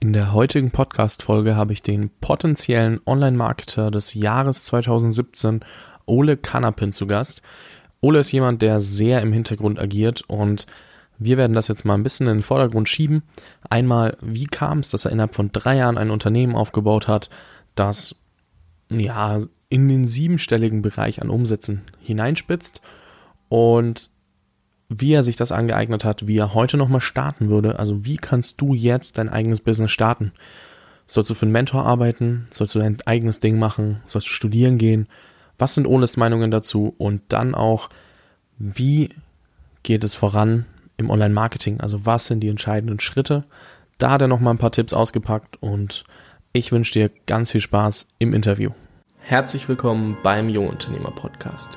In der heutigen Podcast-Folge habe ich den potenziellen Online-Marketer des Jahres 2017, Ole Kanapin, zu Gast. Ole ist jemand, der sehr im Hintergrund agiert und wir werden das jetzt mal ein bisschen in den Vordergrund schieben. Einmal, wie kam es, dass er innerhalb von drei Jahren ein Unternehmen aufgebaut hat, das ja in den siebenstelligen Bereich an Umsätzen hineinspitzt und wie er sich das angeeignet hat, wie er heute nochmal starten würde. Also wie kannst du jetzt dein eigenes Business starten? Sollst du für einen Mentor arbeiten? Sollst du dein eigenes Ding machen? Sollst du studieren gehen? Was sind Oles Meinungen dazu? Und dann auch, wie geht es voran im Online-Marketing? Also was sind die entscheidenden Schritte? Da hat er nochmal ein paar Tipps ausgepackt und ich wünsche dir ganz viel Spaß im Interview. Herzlich willkommen beim Jungunternehmer Podcast.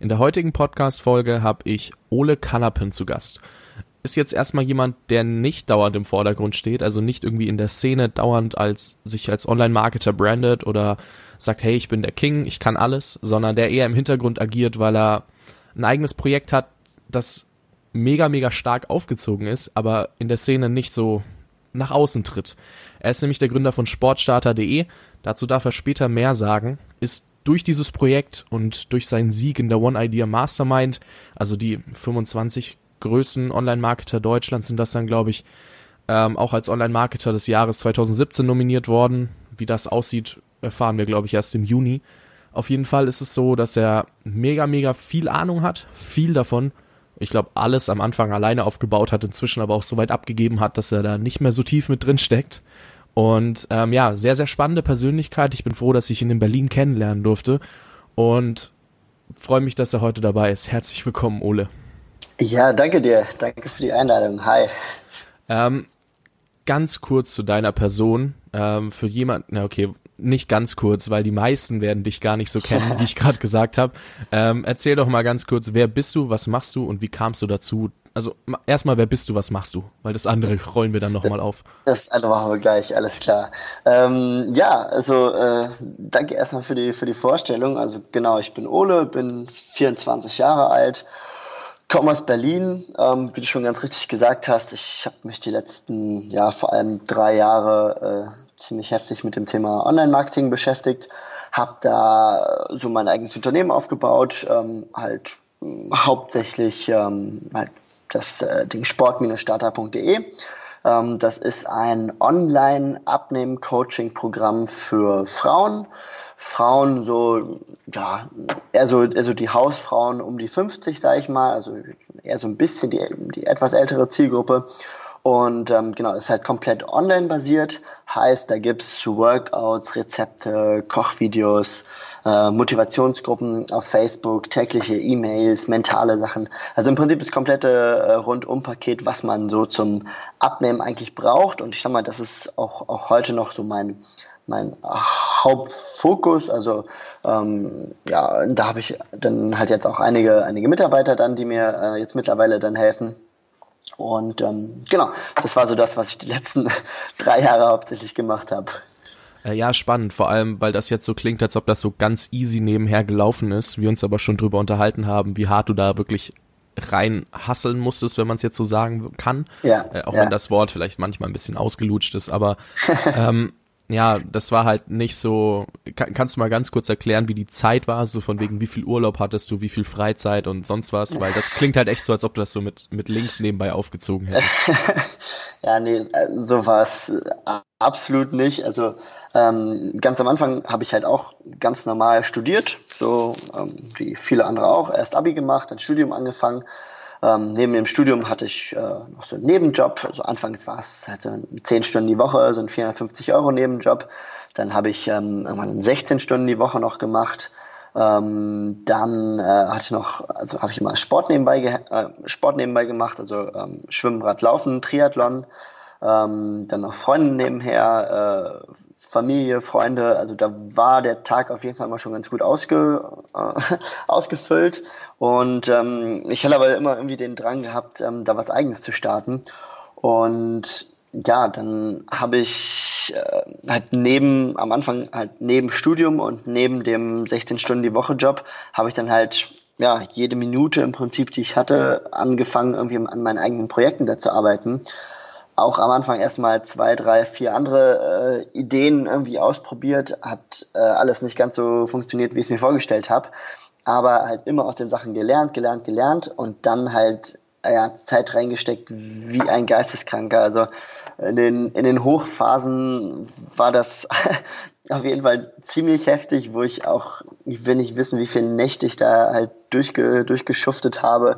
In der heutigen Podcast-Folge habe ich Ole Kanapin zu Gast. Ist jetzt erstmal jemand, der nicht dauernd im Vordergrund steht, also nicht irgendwie in der Szene dauernd als sich als Online-Marketer brandet oder sagt, hey, ich bin der King, ich kann alles, sondern der eher im Hintergrund agiert, weil er ein eigenes Projekt hat, das mega, mega stark aufgezogen ist, aber in der Szene nicht so nach außen tritt. Er ist nämlich der Gründer von Sportstarter.de, dazu darf er später mehr sagen, ist durch dieses Projekt und durch seinen Sieg in der One Idea Mastermind, also die 25 größten Online-Marketer Deutschlands sind das dann, glaube ich, ähm, auch als Online-Marketer des Jahres 2017 nominiert worden. Wie das aussieht, erfahren wir, glaube ich, erst im Juni. Auf jeden Fall ist es so, dass er mega, mega viel Ahnung hat, viel davon. Ich glaube, alles am Anfang alleine aufgebaut hat, inzwischen aber auch so weit abgegeben hat, dass er da nicht mehr so tief mit drin steckt. Und ähm, ja, sehr, sehr spannende Persönlichkeit. Ich bin froh, dass ich ihn in Berlin kennenlernen durfte. Und freue mich, dass er heute dabei ist. Herzlich willkommen, Ole. Ja, danke dir. Danke für die Einladung. Hi. Ähm, ganz kurz zu deiner Person. Ähm, für jemanden, na okay, nicht ganz kurz, weil die meisten werden dich gar nicht so kennen, wie ich gerade gesagt habe. Ähm, erzähl doch mal ganz kurz, wer bist du, was machst du und wie kamst du dazu, also erstmal, wer bist du, was machst du? Weil das andere rollen wir dann nochmal auf. Das andere machen wir gleich, alles klar. Ähm, ja, also äh, danke erstmal für die, für die Vorstellung. Also genau, ich bin Ole, bin 24 Jahre alt, komme aus Berlin. Ähm, wie du schon ganz richtig gesagt hast, ich habe mich die letzten, ja, vor allem drei Jahre äh, ziemlich heftig mit dem Thema Online-Marketing beschäftigt, habe da so mein eigenes Unternehmen aufgebaut, ähm, halt hauptsächlich ähm, halt das äh, Ding sport-starter.de. Ähm, das ist ein Online-Abnehmen-Coaching-Programm für Frauen. Frauen so, ja, eher so, also die Hausfrauen um die 50, sage ich mal, also eher so ein bisschen die, die etwas ältere Zielgruppe. Und ähm, genau, ist halt komplett online basiert. Heißt, da gibt's Workouts, Rezepte, Kochvideos, äh, Motivationsgruppen auf Facebook, tägliche E-Mails, mentale Sachen. Also im Prinzip das komplette äh, Rundum-Paket, was man so zum Abnehmen eigentlich braucht. Und ich sag mal, das ist auch, auch heute noch so mein, mein Hauptfokus. Also ähm, ja, da habe ich dann halt jetzt auch einige, einige Mitarbeiter dann, die mir äh, jetzt mittlerweile dann helfen. Und ähm, genau, das war so das, was ich die letzten drei Jahre hauptsächlich gemacht habe. Äh, ja, spannend, vor allem, weil das jetzt so klingt, als ob das so ganz easy nebenher gelaufen ist, wir uns aber schon drüber unterhalten haben, wie hart du da wirklich rein hasseln musstest, wenn man es jetzt so sagen kann. Ja, äh, auch ja. wenn das Wort vielleicht manchmal ein bisschen ausgelutscht ist, aber ähm, ja, das war halt nicht so. Kann, kannst du mal ganz kurz erklären, wie die Zeit war, so von wegen, wie viel Urlaub hattest du, wie viel Freizeit und sonst was, weil das klingt halt echt so, als ob du das so mit mit links nebenbei aufgezogen hättest. ja, nee, so war es absolut nicht. Also ähm, ganz am Anfang habe ich halt auch ganz normal studiert, so ähm, wie viele andere auch. Erst Abi gemacht, dann Studium angefangen ähm, neben dem Studium hatte ich äh, noch so einen Nebenjob. Also anfangs war es halt so 10 Stunden die Woche, so ein 450 Euro Nebenjob. Dann habe ich ähm, irgendwann 16 Stunden die Woche noch gemacht. Ähm, dann äh, hatte ich noch, also habe ich immer Sport nebenbei, äh, Sport nebenbei gemacht, also ähm, Schwimmen, Rad, Laufen, Triathlon. ähm, dann noch Freunde nebenher, äh, Familie, Freunde. Also da war der Tag auf jeden Fall immer schon ganz gut ausge, äh, ausgefüllt. Und ähm, ich hatte aber immer irgendwie den Drang gehabt, ähm, da was Eigenes zu starten. Und ja, dann habe ich äh, halt neben, am Anfang halt neben Studium und neben dem 16 Stunden die Woche Job, habe ich dann halt ja, jede Minute im Prinzip, die ich hatte, angefangen, irgendwie an meinen eigenen Projekten da zu arbeiten. Auch am Anfang erstmal zwei, drei, vier andere äh, Ideen irgendwie ausprobiert, hat äh, alles nicht ganz so funktioniert, wie ich es mir vorgestellt habe. Aber halt immer aus den Sachen gelernt, gelernt, gelernt und dann halt ja, Zeit reingesteckt wie ein Geisteskranker. Also in den, in den Hochphasen war das auf jeden Fall ziemlich heftig, wo ich auch, ich will nicht wissen, wie viele Nächte ich da halt durchge, durchgeschuftet habe.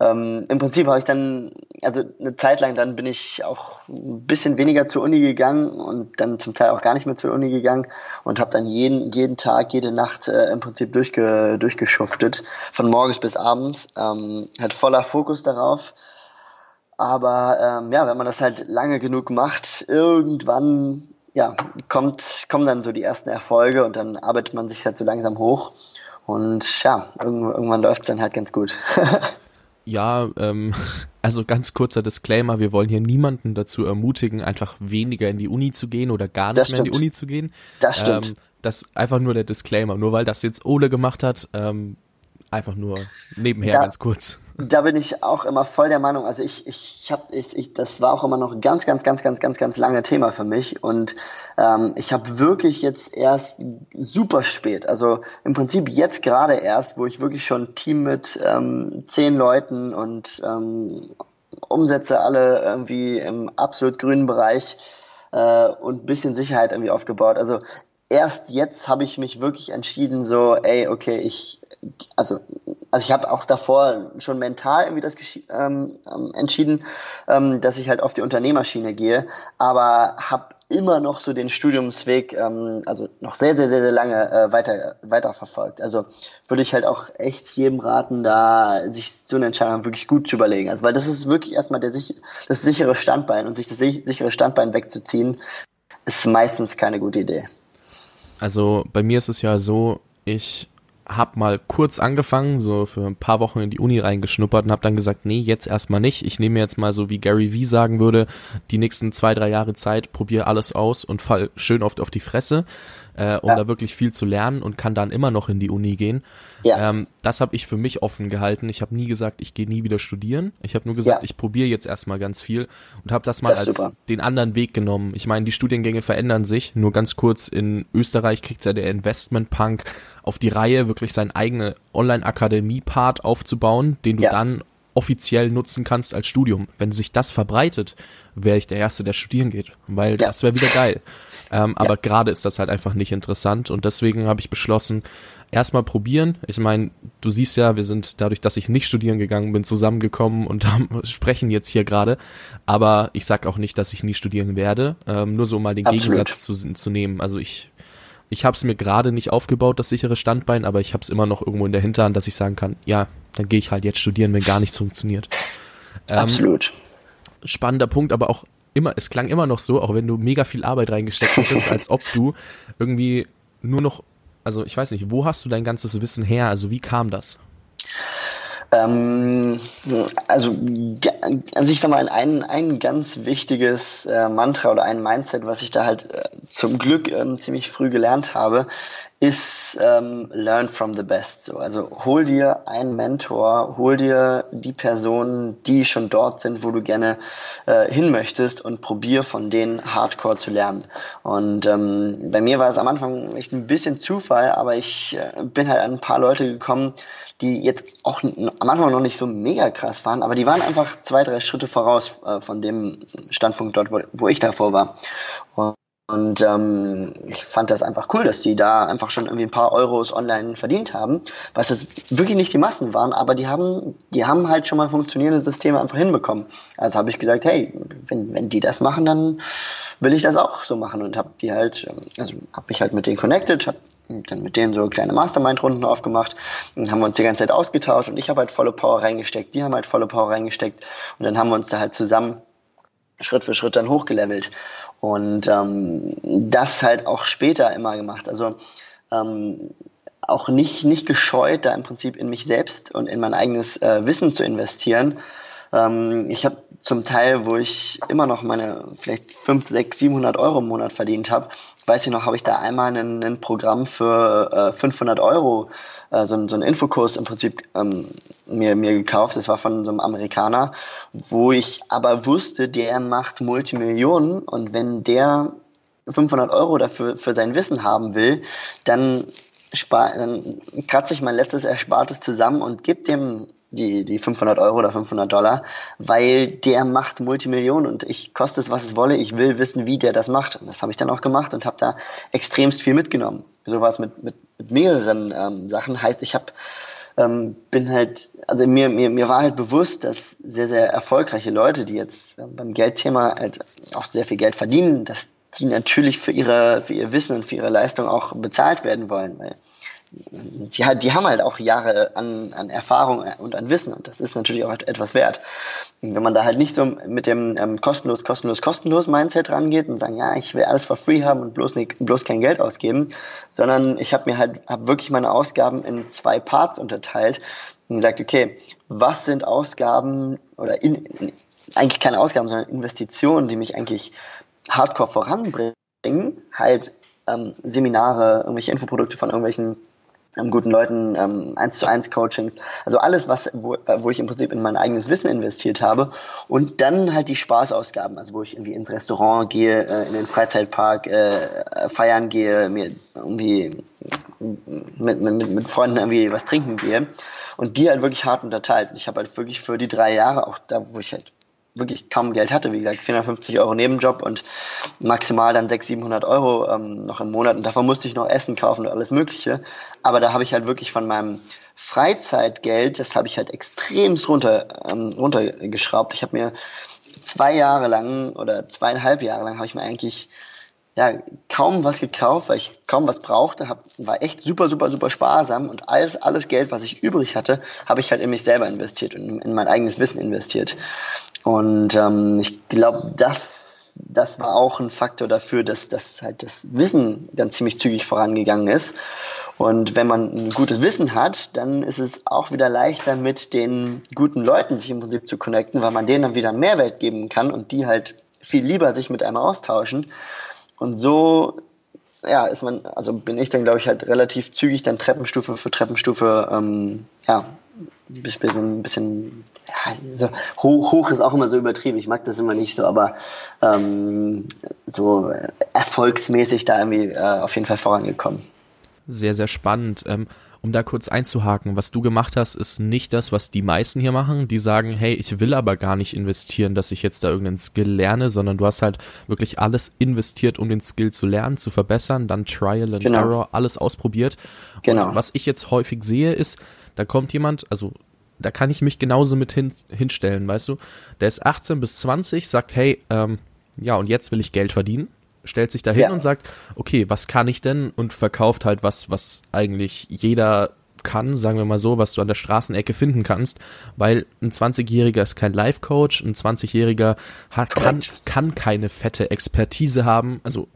Ähm, Im Prinzip habe ich dann, also eine Zeit lang, dann bin ich auch ein bisschen weniger zur Uni gegangen und dann zum Teil auch gar nicht mehr zur Uni gegangen und habe dann jeden, jeden Tag, jede Nacht äh, im Prinzip durchge, durchgeschuftet, von morgens bis abends, ähm, halt voller Fokus darauf. Aber ähm, ja, wenn man das halt lange genug macht, irgendwann ja, kommt, kommen dann so die ersten Erfolge und dann arbeitet man sich halt so langsam hoch. Und ja, irgendwann läuft es dann halt ganz gut. ja, ähm, also ganz kurzer Disclaimer, wir wollen hier niemanden dazu ermutigen, einfach weniger in die Uni zu gehen oder gar nicht mehr in die Uni zu gehen. Das stimmt. Ähm, das einfach nur der Disclaimer, nur weil das jetzt Ole gemacht hat, ähm, einfach nur nebenher da, ganz kurz. Da bin ich auch immer voll der Meinung. Also ich, ich habe, ich, ich, das war auch immer noch ganz, ganz, ganz, ganz, ganz, ganz lange Thema für mich. Und ähm, ich habe wirklich jetzt erst super spät, also im Prinzip jetzt gerade erst, wo ich wirklich schon ein Team mit ähm, zehn Leuten und ähm, Umsätze alle irgendwie im absolut grünen Bereich äh, und bisschen Sicherheit irgendwie aufgebaut. Also erst jetzt habe ich mich wirklich entschieden, so, ey, okay, ich, also, also ich habe auch davor schon mental irgendwie das ähm, ähm, entschieden, ähm, dass ich halt auf die Unternehmerschiene gehe, aber habe immer noch so den Studiumsweg, ähm, also noch sehr, sehr, sehr, sehr lange äh, weiter, weiter. Also würde ich halt auch echt jedem raten, da sich so eine Entscheidung wirklich gut zu überlegen. Also weil das ist wirklich erstmal der, das sichere Standbein und sich das sichere Standbein wegzuziehen, ist meistens keine gute Idee. Also bei mir ist es ja so, ich habe mal kurz angefangen, so für ein paar Wochen in die Uni reingeschnuppert und habe dann gesagt, nee, jetzt erstmal nicht. Ich nehme jetzt mal so, wie Gary Vee sagen würde, die nächsten zwei, drei Jahre Zeit, probiere alles aus und fall schön oft auf die Fresse äh, um ja. da wirklich viel zu lernen und kann dann immer noch in die Uni gehen. Ja. Ähm, das habe ich für mich offen gehalten. Ich habe nie gesagt, ich gehe nie wieder studieren. Ich habe nur gesagt, ja. ich probiere jetzt erstmal ganz viel und habe das mal das als super. den anderen Weg genommen. Ich meine, die Studiengänge verändern sich. Nur ganz kurz, in Österreich kriegt ja der Investment Punk auf die Reihe, wirklich sein eigene Online-Akademie-Part aufzubauen, den du ja. dann offiziell nutzen kannst als Studium. Wenn sich das verbreitet, wäre ich der Erste, der studieren geht, weil ja. das wäre wieder geil. Ähm, ja. Aber gerade ist das halt einfach nicht interessant und deswegen habe ich beschlossen, erstmal probieren. Ich meine, du siehst ja, wir sind dadurch, dass ich nicht studieren gegangen bin, zusammengekommen und haben, sprechen jetzt hier gerade. Aber ich sag auch nicht, dass ich nie studieren werde. Ähm, nur so um mal den Absolut. Gegensatz zu, zu nehmen. Also ich ich habe es mir gerade nicht aufgebaut, das sichere Standbein, aber ich habe es immer noch irgendwo in der Hinterhand, dass ich sagen kann, ja, dann gehe ich halt jetzt studieren, wenn gar nichts funktioniert. Ähm, Absolut. Spannender Punkt, aber auch immer, es klang immer noch so, auch wenn du mega viel Arbeit reingesteckt hättest, als ob du irgendwie nur noch, also ich weiß nicht, wo hast du dein ganzes Wissen her? Also wie kam das? Ähm, also, also ich sag mal, ein, ein ganz wichtiges äh, Mantra oder ein Mindset, was ich da halt äh, zum Glück ähm, ziemlich früh gelernt habe, ist ähm, learn from the best. So. Also hol dir einen Mentor, hol dir die Personen, die schon dort sind, wo du gerne äh, hin möchtest und probier von denen Hardcore zu lernen. Und ähm, bei mir war es am Anfang echt ein bisschen Zufall, aber ich äh, bin halt an ein paar Leute gekommen, die jetzt auch am Anfang noch nicht so mega krass waren, aber die waren einfach zwei, drei Schritte voraus äh, von dem Standpunkt dort, wo, wo ich davor war. Und und ähm, ich fand das einfach cool, dass die da einfach schon irgendwie ein paar Euros online verdient haben, was jetzt wirklich nicht die Massen waren, aber die haben, die haben halt schon mal funktionierende Systeme einfach hinbekommen. Also habe ich gesagt, hey, wenn, wenn die das machen, dann will ich das auch so machen und habe die halt, ähm, also habe mich halt mit denen connected, habe dann mit denen so kleine Mastermind-Runden aufgemacht und haben uns die ganze Zeit ausgetauscht und ich habe halt volle Power reingesteckt, die haben halt volle Power reingesteckt und dann haben wir uns da halt zusammen Schritt für Schritt dann hochgelevelt. Und ähm, das halt auch später immer gemacht. Also ähm, auch nicht, nicht gescheut, da im Prinzip in mich selbst und in mein eigenes äh, Wissen zu investieren. Ähm, ich habe zum Teil, wo ich immer noch meine vielleicht 5, 6, 700 Euro im Monat verdient habe, weiß ich noch, habe ich da einmal ein, Programm für äh, 500 Euro, äh, so, so ein Infokurs im Prinzip ähm, mir, mir gekauft. Das war von so einem Amerikaner, wo ich aber wusste, der macht Multimillionen und wenn der 500 Euro dafür für sein Wissen haben will, dann, spar, dann kratze ich mein letztes Erspartes zusammen und gebe dem die, die 500 Euro oder 500 Dollar, weil der macht Multimillionen und ich koste es, was es wolle. Ich will wissen, wie der das macht. Und das habe ich dann auch gemacht und habe da extremst viel mitgenommen. So war es mit, mit, mit mehreren ähm, Sachen. Heißt, ich habe ähm, bin halt, also mir, mir, mir war halt bewusst, dass sehr, sehr erfolgreiche Leute, die jetzt äh, beim Geldthema halt auch sehr viel Geld verdienen, dass die natürlich für ihre, für ihr Wissen und für ihre Leistung auch bezahlt werden wollen. Weil die, die haben halt auch Jahre an, an Erfahrung und an Wissen und das ist natürlich auch etwas wert. Und wenn man da halt nicht so mit dem ähm, kostenlos, kostenlos, kostenlos Mindset rangeht und sagen, ja, ich will alles for free haben und bloß, nicht, bloß kein Geld ausgeben, sondern ich habe mir halt hab wirklich meine Ausgaben in zwei Parts unterteilt und gesagt, okay, was sind Ausgaben oder in, eigentlich keine Ausgaben, sondern Investitionen, die mich eigentlich hardcore voranbringen, halt ähm, Seminare, irgendwelche Infoprodukte von irgendwelchen guten Leuten, ähm, 1 zu 1 Coachings, also alles, was, wo, wo ich im Prinzip in mein eigenes Wissen investiert habe und dann halt die Spaßausgaben, also wo ich irgendwie ins Restaurant gehe, äh, in den Freizeitpark äh, feiern gehe, mir irgendwie mit, mit, mit Freunden irgendwie was trinken gehe und die halt wirklich hart unterteilt. Ich habe halt wirklich für die drei Jahre, auch da, wo ich halt wirklich kaum Geld hatte, wie gesagt, 450 Euro Nebenjob und maximal dann 600, 700 Euro ähm, noch im Monat und davon musste ich noch Essen kaufen und alles mögliche, aber da habe ich halt wirklich von meinem Freizeitgeld, das habe ich halt extremst runter, ähm, runtergeschraubt. Ich habe mir zwei Jahre lang oder zweieinhalb Jahre lang habe ich mir eigentlich ja, kaum was gekauft, weil ich kaum was brauchte, hab, war echt super, super, super sparsam und alles, alles Geld, was ich übrig hatte, habe ich halt in mich selber investiert und in, in mein eigenes Wissen investiert. Und ähm, ich glaube, das, das war auch ein Faktor dafür, dass, dass halt das Wissen dann ziemlich zügig vorangegangen ist. Und wenn man ein gutes Wissen hat, dann ist es auch wieder leichter, mit den guten Leuten sich im Prinzip zu connecten, weil man denen dann wieder Mehrwert geben kann und die halt viel lieber sich mit einem austauschen. Und so ja, ist man, also bin ich dann, glaube ich, halt relativ zügig dann Treppenstufe für Treppenstufe, ähm, ja, ein bisschen, bisschen ja, so hoch, hoch ist auch immer so übertrieben. Ich mag das immer nicht so, aber ähm, so erfolgsmäßig da irgendwie äh, auf jeden Fall vorangekommen. Sehr, sehr spannend. Ähm, um da kurz einzuhaken, was du gemacht hast, ist nicht das, was die meisten hier machen. Die sagen, hey, ich will aber gar nicht investieren, dass ich jetzt da irgendeinen Skill lerne, sondern du hast halt wirklich alles investiert, um den Skill zu lernen, zu verbessern, dann Trial and genau. Error, alles ausprobiert. Genau. Und was ich jetzt häufig sehe, ist, da kommt jemand, also da kann ich mich genauso mit hin, hinstellen, weißt du? Der ist 18 bis 20, sagt, hey, ähm, ja, und jetzt will ich Geld verdienen stellt sich dahin ja. und sagt, okay, was kann ich denn? Und verkauft halt was, was eigentlich jeder kann, sagen wir mal so, was du an der Straßenecke finden kannst, weil ein 20-Jähriger ist kein Life-Coach, ein 20-Jähriger kann, kann keine fette Expertise haben, also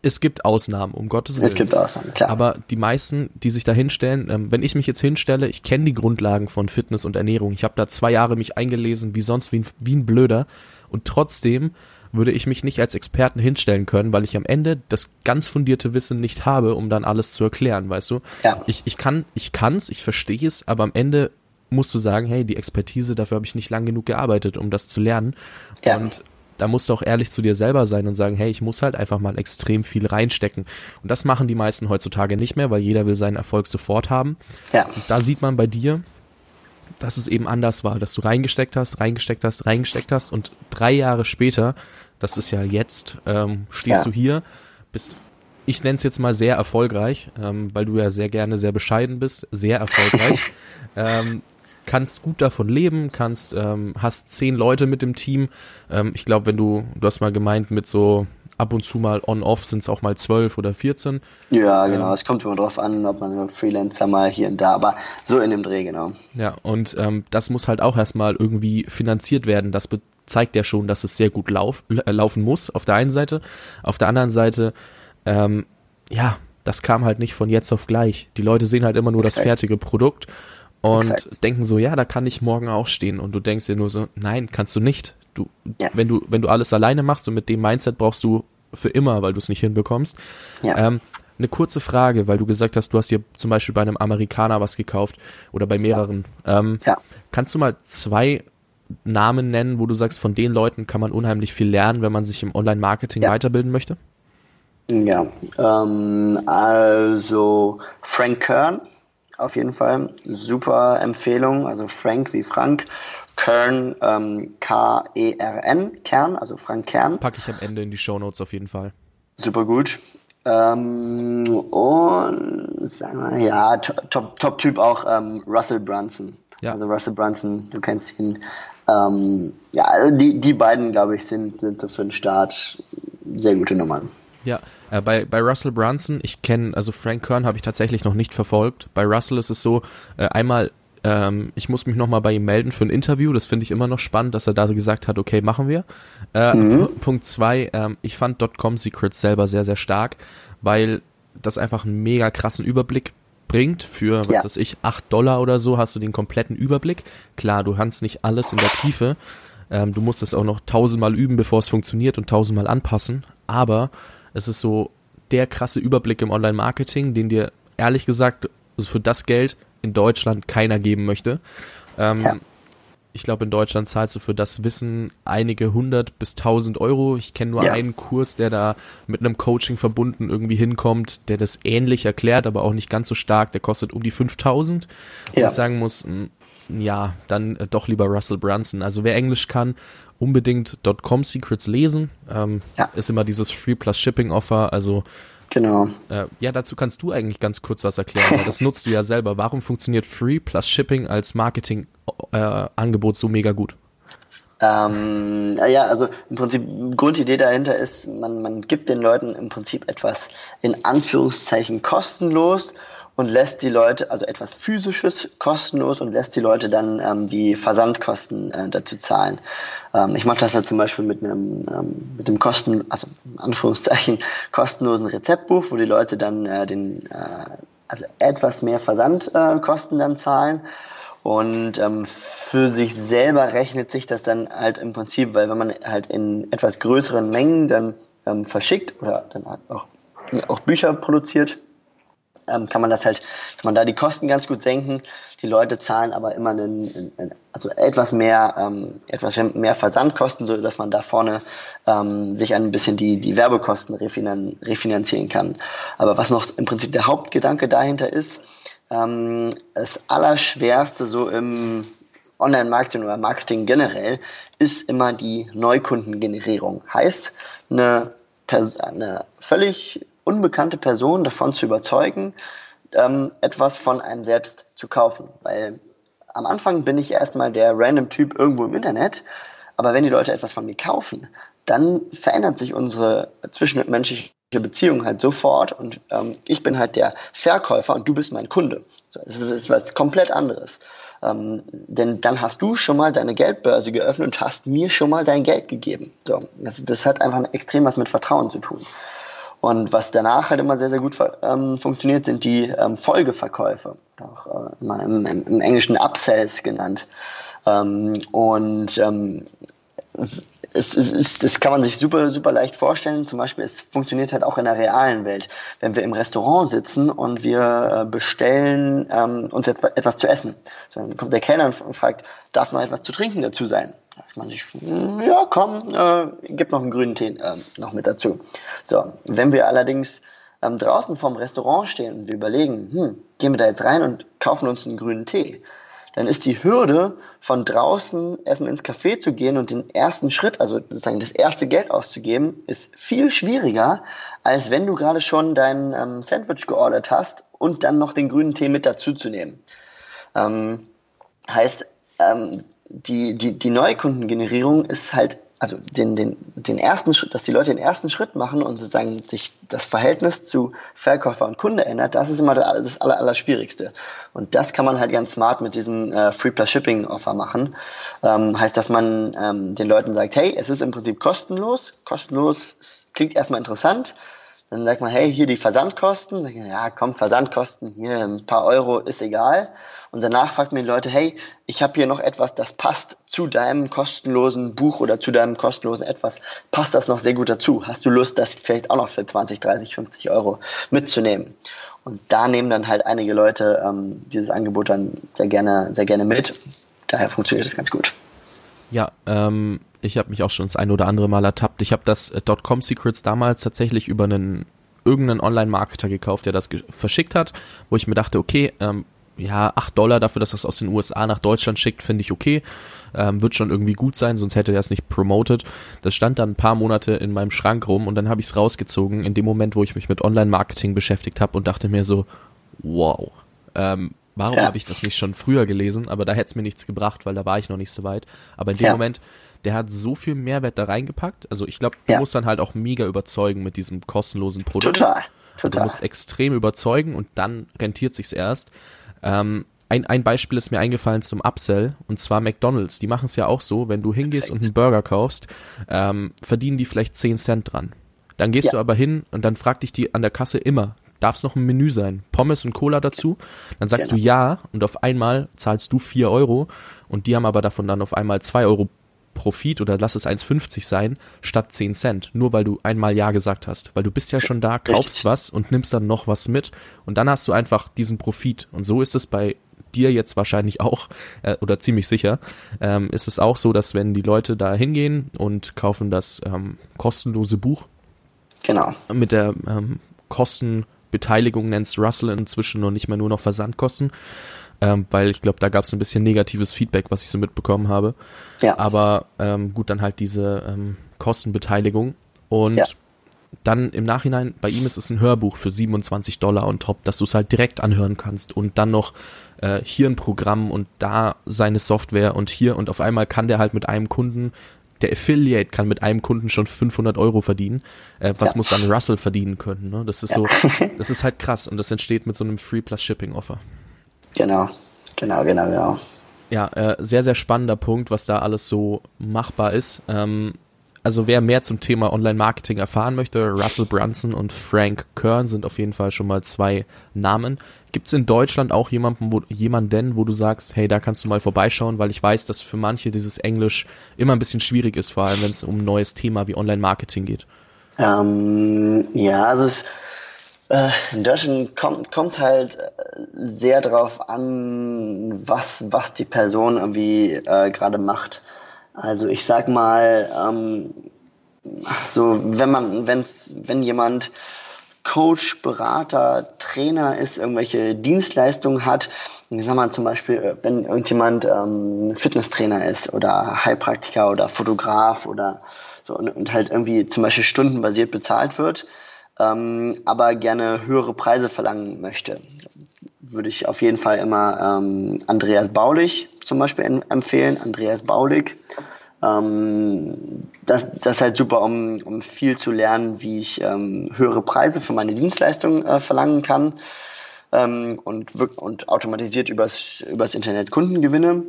es gibt Ausnahmen, um Gottes Willen. Es gibt Ausnahmen, klar. Aber die meisten, die sich da hinstellen, ähm, wenn ich mich jetzt hinstelle, ich kenne die Grundlagen von Fitness und Ernährung, ich habe da zwei Jahre mich eingelesen, wie sonst, wie ein, wie ein Blöder und trotzdem würde ich mich nicht als Experten hinstellen können, weil ich am Ende das ganz fundierte Wissen nicht habe, um dann alles zu erklären, weißt du? Ja. Ich, ich kann, ich kann's, ich verstehe es, aber am Ende musst du sagen, hey, die Expertise, dafür habe ich nicht lang genug gearbeitet, um das zu lernen. Ja. Und da musst du auch ehrlich zu dir selber sein und sagen, hey, ich muss halt einfach mal extrem viel reinstecken. Und das machen die meisten heutzutage nicht mehr, weil jeder will seinen Erfolg sofort haben. Ja. Und da sieht man bei dir, dass es eben anders war, dass du reingesteckt hast, reingesteckt hast, reingesteckt hast und drei Jahre später, das ist ja jetzt, ähm, stehst ja. du hier, bist, ich nenne es jetzt mal sehr erfolgreich, ähm, weil du ja sehr gerne sehr bescheiden bist, sehr erfolgreich, ähm, kannst gut davon leben, kannst, ähm, hast zehn Leute mit dem Team. Ähm, ich glaube, wenn du, du hast mal gemeint, mit so ab und zu mal on-off sind es auch mal 12 oder 14. Ja, genau. Ähm, es kommt immer drauf an, ob man Freelancer mal hier und da, aber so in dem Dreh, genau. Ja, und ähm, das muss halt auch erstmal irgendwie finanziert werden. Das zeigt ja schon, dass es sehr gut lauf, äh, laufen muss, auf der einen Seite. Auf der anderen Seite, ähm, ja, das kam halt nicht von jetzt auf gleich. Die Leute sehen halt immer nur Exakt. das fertige Produkt und Exakt. denken so, ja, da kann ich morgen auch stehen. Und du denkst dir nur so, nein, kannst du nicht. Du, ja. wenn du, wenn du alles alleine machst und mit dem Mindset brauchst du für immer, weil du es nicht hinbekommst. Ja. Ähm, eine kurze Frage, weil du gesagt hast, du hast dir zum Beispiel bei einem Amerikaner was gekauft oder bei mehreren. Ja. Ähm, ja. Kannst du mal zwei Namen nennen, wo du sagst, von den Leuten kann man unheimlich viel lernen, wenn man sich im Online-Marketing ja. weiterbilden möchte? Ja, ähm, also Frank Kern auf jeden Fall, super Empfehlung, also Frank wie Frank Kern, ähm, K-E-R-N, Kern, also Frank Kern. Packe ich am Ende in die Show Notes auf jeden Fall. Super gut. Ähm, und sagen wir, ja, Top-Typ top auch ähm, Russell Brunson. Ja. Also Russell Brunson, du kennst ihn. Ähm, ja, also die, die beiden, glaube ich, sind, sind so für den Start sehr gute Nummern. Ja, äh, bei, bei Russell Brunson, ich kenne, also Frank Kern habe ich tatsächlich noch nicht verfolgt. Bei Russell ist es so, äh, einmal ähm, ich muss mich nochmal bei ihm melden für ein Interview. Das finde ich immer noch spannend, dass er da gesagt hat, okay, machen wir. Äh, mhm. Punkt zwei, ähm, ich fand .com Secrets selber sehr, sehr stark, weil das einfach einen mega krassen Überblick bringt. Für, was ja. weiß ich, acht Dollar oder so hast du den kompletten Überblick. Klar, du kannst nicht alles in der Tiefe. Ähm, du musst es auch noch tausendmal üben, bevor es funktioniert und tausendmal anpassen. Aber es ist so der krasse Überblick im Online-Marketing, den dir ehrlich gesagt also für das Geld in Deutschland keiner geben möchte. Ähm, ja. Ich glaube, in Deutschland zahlst du für das Wissen einige hundert bis tausend Euro. Ich kenne nur ja. einen Kurs, der da mit einem Coaching verbunden irgendwie hinkommt, der das ähnlich erklärt, aber auch nicht ganz so stark. Der kostet um die 5000. Ja. Und ich sagen muss, hm, ja, dann äh, doch lieber Russell Brunson. Also wer Englisch kann, unbedingt .com Secrets lesen. Ähm, ja. Ist immer dieses Free plus Shipping Offer. Also Genau. Äh, ja, dazu kannst du eigentlich ganz kurz was erklären, weil das nutzt du ja selber. Warum funktioniert Free plus Shipping als Marketing-Angebot äh, so mega gut? Ähm, ja, also im Prinzip Grundidee dahinter ist, man, man gibt den Leuten im Prinzip etwas in Anführungszeichen kostenlos und lässt die Leute, also etwas physisches kostenlos und lässt die Leute dann ähm, die Versandkosten äh, dazu zahlen. Ähm, ich mache das ja zum Beispiel mit einem ähm, mit dem Kosten, also Anführungszeichen kostenlosen Rezeptbuch, wo die Leute dann äh, den äh, also etwas mehr Versandkosten äh, dann zahlen. Und ähm, für sich selber rechnet sich das dann halt im Prinzip, weil wenn man halt in etwas größeren Mengen dann ähm, verschickt oder dann halt auch, auch Bücher produziert, ähm, kann man das halt, kann man da die Kosten ganz gut senken. Die Leute zahlen aber immer einen, einen also etwas mehr, ähm, etwas mehr Versandkosten, so dass man da vorne ähm, sich ein bisschen die, die Werbekosten refinan refinanzieren kann. Aber was noch im Prinzip der Hauptgedanke dahinter ist, ähm, das Allerschwerste so im Online-Marketing oder Marketing generell ist immer die Neukundengenerierung. Heißt, eine, eine völlig unbekannte Person davon zu überzeugen, ähm, etwas von einem selbst zu kaufen. Weil am Anfang bin ich erstmal der random Typ irgendwo im Internet, aber wenn die Leute etwas von mir kaufen, dann verändert sich unsere zwischenmenschliche Beziehung halt sofort und ähm, ich bin halt der Verkäufer und du bist mein Kunde. So, das, ist, das ist was komplett anderes. Ähm, denn dann hast du schon mal deine Geldbörse geöffnet und hast mir schon mal dein Geld gegeben. So, das, das hat einfach extrem was mit Vertrauen zu tun. Und was danach halt immer sehr, sehr gut ähm, funktioniert, sind die ähm, Folgeverkäufe, auch äh, im, im, im, Englischen Upsells genannt. Ähm, und ähm, es, es, es, das kann man sich super, super leicht vorstellen. Zum Beispiel, es funktioniert halt auch in der realen Welt. Wenn wir im Restaurant sitzen und wir äh, bestellen ähm, uns jetzt etwas zu essen, so, dann kommt der Kellner und fragt, darf noch etwas zu trinken dazu sein? Sagt man sich, ja, komm, äh, gib noch einen grünen Tee äh, noch mit dazu. So, wenn wir allerdings ähm, draußen vorm Restaurant stehen und wir überlegen, hm, gehen wir da jetzt rein und kaufen uns einen grünen Tee, dann ist die Hürde, von draußen erstmal ins Café zu gehen und den ersten Schritt, also sozusagen das erste Geld auszugeben, ist viel schwieriger, als wenn du gerade schon dein ähm, Sandwich geordert hast und dann noch den grünen Tee mit dazu zu nehmen. Ähm, heißt, ähm, die, die, die Neukundengenerierung ist halt also den, den, den ersten dass die Leute den ersten Schritt machen und sozusagen sich das Verhältnis zu Verkäufer und Kunde ändert, das ist immer das, das aller, aller Schwierigste. Und das kann man halt ganz smart mit diesem äh, Free Plus Shipping Offer machen. Ähm, heißt, dass man ähm, den Leuten sagt, hey, es ist im Prinzip kostenlos. Kostenlos klingt erstmal interessant. Dann sagt man, hey, hier die Versandkosten. Ich, ja, komm, Versandkosten, hier ein paar Euro ist egal. Und danach fragt man die Leute, hey, ich habe hier noch etwas, das passt zu deinem kostenlosen Buch oder zu deinem kostenlosen etwas. Passt das noch sehr gut dazu? Hast du Lust, das vielleicht auch noch für 20, 30, 50 Euro mitzunehmen? Und da nehmen dann halt einige Leute ähm, dieses Angebot dann sehr gerne, sehr gerne mit. Daher funktioniert das ganz gut. Ja, ähm, ich habe mich auch schon das ein oder andere Mal ertappt. Ich habe das äh, .com Secrets damals tatsächlich über einen irgendeinen Online-Marketer gekauft, der das verschickt hat, wo ich mir dachte, okay, ähm, ja, acht Dollar dafür, dass das aus den USA nach Deutschland schickt, finde ich okay. Ähm, wird schon irgendwie gut sein, sonst hätte er es nicht promoted. Das stand dann ein paar Monate in meinem Schrank rum und dann habe ich es rausgezogen, in dem Moment, wo ich mich mit Online-Marketing beschäftigt habe und dachte mir so, wow, ähm, warum ja. habe ich das nicht schon früher gelesen? Aber da hätte es mir nichts gebracht, weil da war ich noch nicht so weit. Aber in dem ja. Moment der hat so viel Mehrwert da reingepackt. Also ich glaube, du ja. musst dann halt auch mega überzeugen mit diesem kostenlosen Produkt. Total. Total. Du musst extrem überzeugen und dann rentiert sich's erst. Ähm, ein, ein Beispiel ist mir eingefallen zum Upsell und zwar McDonalds. Die machen es ja auch so, wenn du hingehst Perfekt. und einen Burger kaufst, ähm, verdienen die vielleicht 10 Cent dran. Dann gehst ja. du aber hin und dann fragt dich die an der Kasse immer, darf es noch ein Menü sein? Pommes und Cola dazu? Dann sagst genau. du ja und auf einmal zahlst du 4 Euro und die haben aber davon dann auf einmal 2 Euro Profit oder lass es 1,50 sein, statt 10 Cent. Nur weil du einmal Ja gesagt hast. Weil du bist ja schon da, kaufst Richtig. was und nimmst dann noch was mit. Und dann hast du einfach diesen Profit. Und so ist es bei dir jetzt wahrscheinlich auch, äh, oder ziemlich sicher, ähm, ist es auch so, dass wenn die Leute da hingehen und kaufen das ähm, kostenlose Buch, genau. mit der ähm, Kostenbeteiligung nennst Russell inzwischen und nicht mehr nur noch Versandkosten, ähm, weil ich glaube, da gab es ein bisschen negatives Feedback, was ich so mitbekommen habe. Ja. Aber ähm, gut, dann halt diese ähm, Kostenbeteiligung und ja. dann im Nachhinein, bei ihm ist es ein Hörbuch für 27 Dollar on top, dass du es halt direkt anhören kannst und dann noch äh, hier ein Programm und da seine Software und hier und auf einmal kann der halt mit einem Kunden der Affiliate kann mit einem Kunden schon 500 Euro verdienen. Äh, was ja. muss dann Russell verdienen können? Ne? Das ist ja. so, das ist halt krass und das entsteht mit so einem Free Plus Shipping Offer. Genau, genau, genau, genau. Ja, äh, sehr, sehr spannender Punkt, was da alles so machbar ist. Ähm, also wer mehr zum Thema Online-Marketing erfahren möchte, Russell Brunson und Frank Kern sind auf jeden Fall schon mal zwei Namen. Gibt es in Deutschland auch jemanden, wo, jemanden, wo du sagst, hey, da kannst du mal vorbeischauen, weil ich weiß, dass für manche dieses Englisch immer ein bisschen schwierig ist, vor allem wenn es um ein neues Thema wie Online-Marketing geht. Ähm, ja, also es äh, in Deutschland kommt, kommt halt äh, sehr darauf an, was, was die Person irgendwie äh, gerade macht. Also ich sag mal, ähm, so wenn man, wenn's, wenn jemand Coach, Berater, Trainer ist, irgendwelche Dienstleistungen hat, ich sag mal zum Beispiel, äh, wenn irgendjemand ähm, Fitnesstrainer ist oder Heilpraktiker oder Fotograf oder so und, und halt irgendwie zum Beispiel stundenbasiert bezahlt wird, ähm, aber gerne höhere Preise verlangen möchte, würde ich auf jeden Fall immer ähm, Andreas Baulich zum Beispiel empfehlen. Andreas Baulig. Ähm, das, das ist halt super, um, um viel zu lernen, wie ich ähm, höhere Preise für meine Dienstleistung äh, verlangen kann ähm, und, und automatisiert übers, übers Internet Kunden gewinne.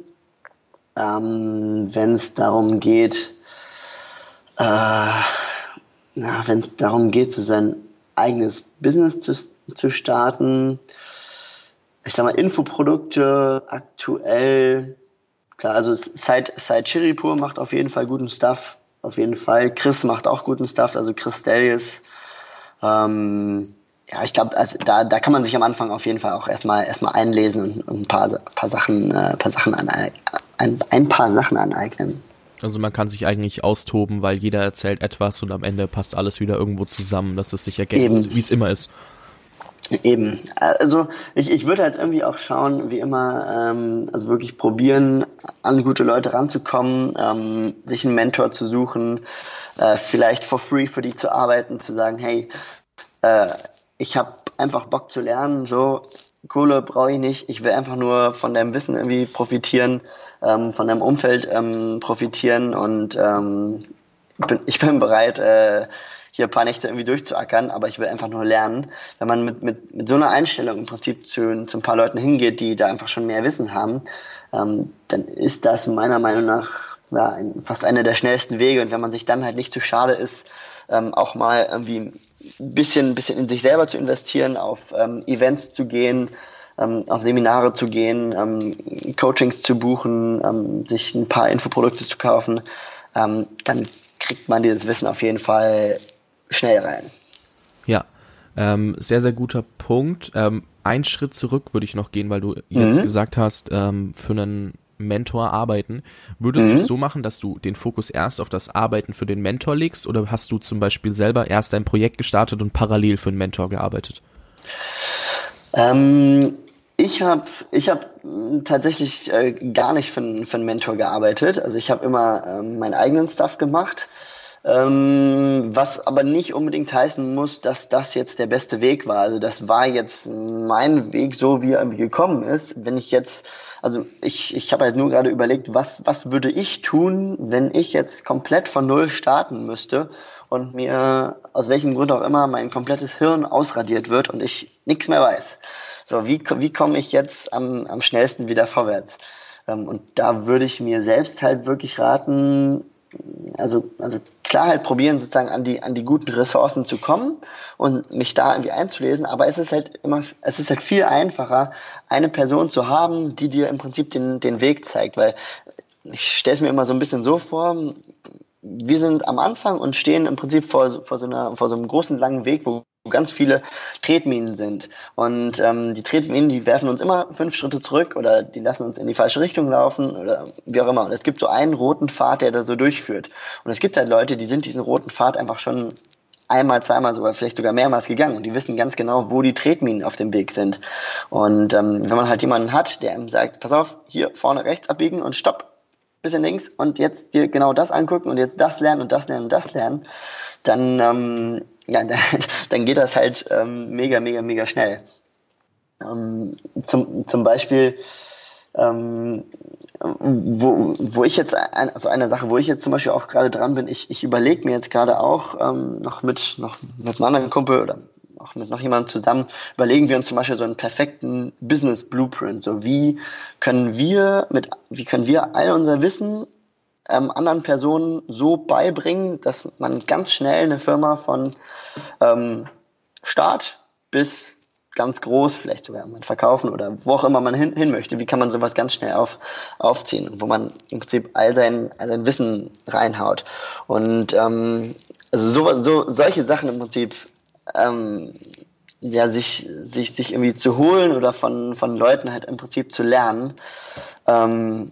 Ähm, Wenn es darum geht, äh, na, wenn es darum geht, so sein eigenes Business zu, zu starten, ich sag mal, Infoprodukte aktuell, klar, also Side, Side Chiripur macht auf jeden Fall guten Stuff, auf jeden Fall. Chris macht auch guten Stuff, also Chris Delius. Ähm, ja, ich glaube, also da, da kann man sich am Anfang auf jeden Fall auch erstmal erstmal einlesen und, und ein paar, paar Sachen, äh, paar Sachen an, ein, ein paar Sachen aneignen. Also man kann sich eigentlich austoben, weil jeder erzählt etwas und am Ende passt alles wieder irgendwo zusammen, dass es sich ergänzt, wie es immer ist. Eben. Also ich, ich würde halt irgendwie auch schauen, wie immer, ähm, also wirklich probieren, an gute Leute ranzukommen, ähm, sich einen Mentor zu suchen, äh, vielleicht for free für die zu arbeiten, zu sagen, hey, äh, ich habe einfach Bock zu lernen, so Kohle brauche ich nicht, ich will einfach nur von deinem Wissen irgendwie profitieren, ähm, von deinem Umfeld ähm, profitieren und ähm, bin, ich bin bereit, äh, hier ein paar Nächte irgendwie durchzuackern, aber ich will einfach nur lernen. Wenn man mit, mit, mit so einer Einstellung im Prinzip zu, zu ein paar Leuten hingeht, die da einfach schon mehr Wissen haben, ähm, dann ist das meiner Meinung nach ja, ein, fast einer der schnellsten Wege. Und wenn man sich dann halt nicht zu schade ist, ähm, auch mal irgendwie ein bisschen, bisschen in sich selber zu investieren, auf ähm, Events zu gehen, ähm, auf Seminare zu gehen, ähm, Coachings zu buchen, ähm, sich ein paar Infoprodukte zu kaufen, ähm, dann kriegt man dieses Wissen auf jeden Fall schnell rein. Ja, ähm, sehr, sehr guter Punkt. Ähm, ein Schritt zurück würde ich noch gehen, weil du jetzt mhm. gesagt hast, ähm, für einen Mentor arbeiten. Würdest mhm. du es so machen, dass du den Fokus erst auf das Arbeiten für den Mentor legst oder hast du zum Beispiel selber erst ein Projekt gestartet und parallel für einen Mentor gearbeitet? Ähm, ich habe ich hab tatsächlich äh, gar nicht für, für einen Mentor gearbeitet. Also ich habe immer ähm, meinen eigenen Stuff gemacht. Ähm, was aber nicht unbedingt heißen muss, dass das jetzt der beste Weg war. Also das war jetzt mein Weg, so wie er irgendwie gekommen ist. Wenn ich jetzt, also ich, ich habe halt nur gerade überlegt, was, was würde ich tun, wenn ich jetzt komplett von Null starten müsste und mir aus welchem Grund auch immer mein komplettes Hirn ausradiert wird und ich nichts mehr weiß. So, wie, wie komme ich jetzt am, am schnellsten wieder vorwärts? Ähm, und da würde ich mir selbst halt wirklich raten, also, also klar halt probieren, sozusagen an die, an die guten Ressourcen zu kommen und mich da irgendwie einzulesen, aber es ist halt immer, es ist halt viel einfacher, eine Person zu haben, die dir im Prinzip den, den Weg zeigt, weil ich stelle es mir immer so ein bisschen so vor, wir sind am Anfang und stehen im Prinzip vor, vor, so, einer, vor so einem großen langen Weg, wo ganz viele Tretminen sind. Und ähm, die Tretminen, die werfen uns immer fünf Schritte zurück oder die lassen uns in die falsche Richtung laufen oder wie auch immer. Und es gibt so einen roten Pfad, der da so durchführt. Und es gibt halt Leute, die sind diesen roten Pfad einfach schon einmal, zweimal sogar, vielleicht sogar mehrmals gegangen und die wissen ganz genau, wo die Tretminen auf dem Weg sind. Und ähm, wenn man halt jemanden hat, der ihm sagt, pass auf, hier vorne rechts abbiegen und stopp, bisschen links und jetzt dir genau das angucken und jetzt das lernen und das lernen und das lernen, dann, ähm, ja, dann geht das halt ähm, mega, mega, mega schnell. Ähm, zum, zum Beispiel, ähm, wo, wo ich jetzt, also eine Sache, wo ich jetzt zum Beispiel auch gerade dran bin, ich, ich überlege mir jetzt gerade auch ähm, noch mit noch mit einem anderen Kumpel oder auch mit noch jemandem zusammen, überlegen wir uns zum Beispiel so einen perfekten Business Blueprint. So wie können wir mit, wie können wir all unser Wissen ähm, anderen Personen so beibringen, dass man ganz schnell eine Firma von ähm, Start bis ganz groß, vielleicht sogar mal verkaufen oder wo auch immer man hin, hin möchte, wie kann man sowas ganz schnell auf, aufziehen, wo man im Prinzip all sein, all sein Wissen reinhaut. Und ähm, also so, so solche Sachen im Prinzip ähm, ja, sich, sich, sich irgendwie zu holen oder von, von Leuten halt im Prinzip zu lernen, ähm,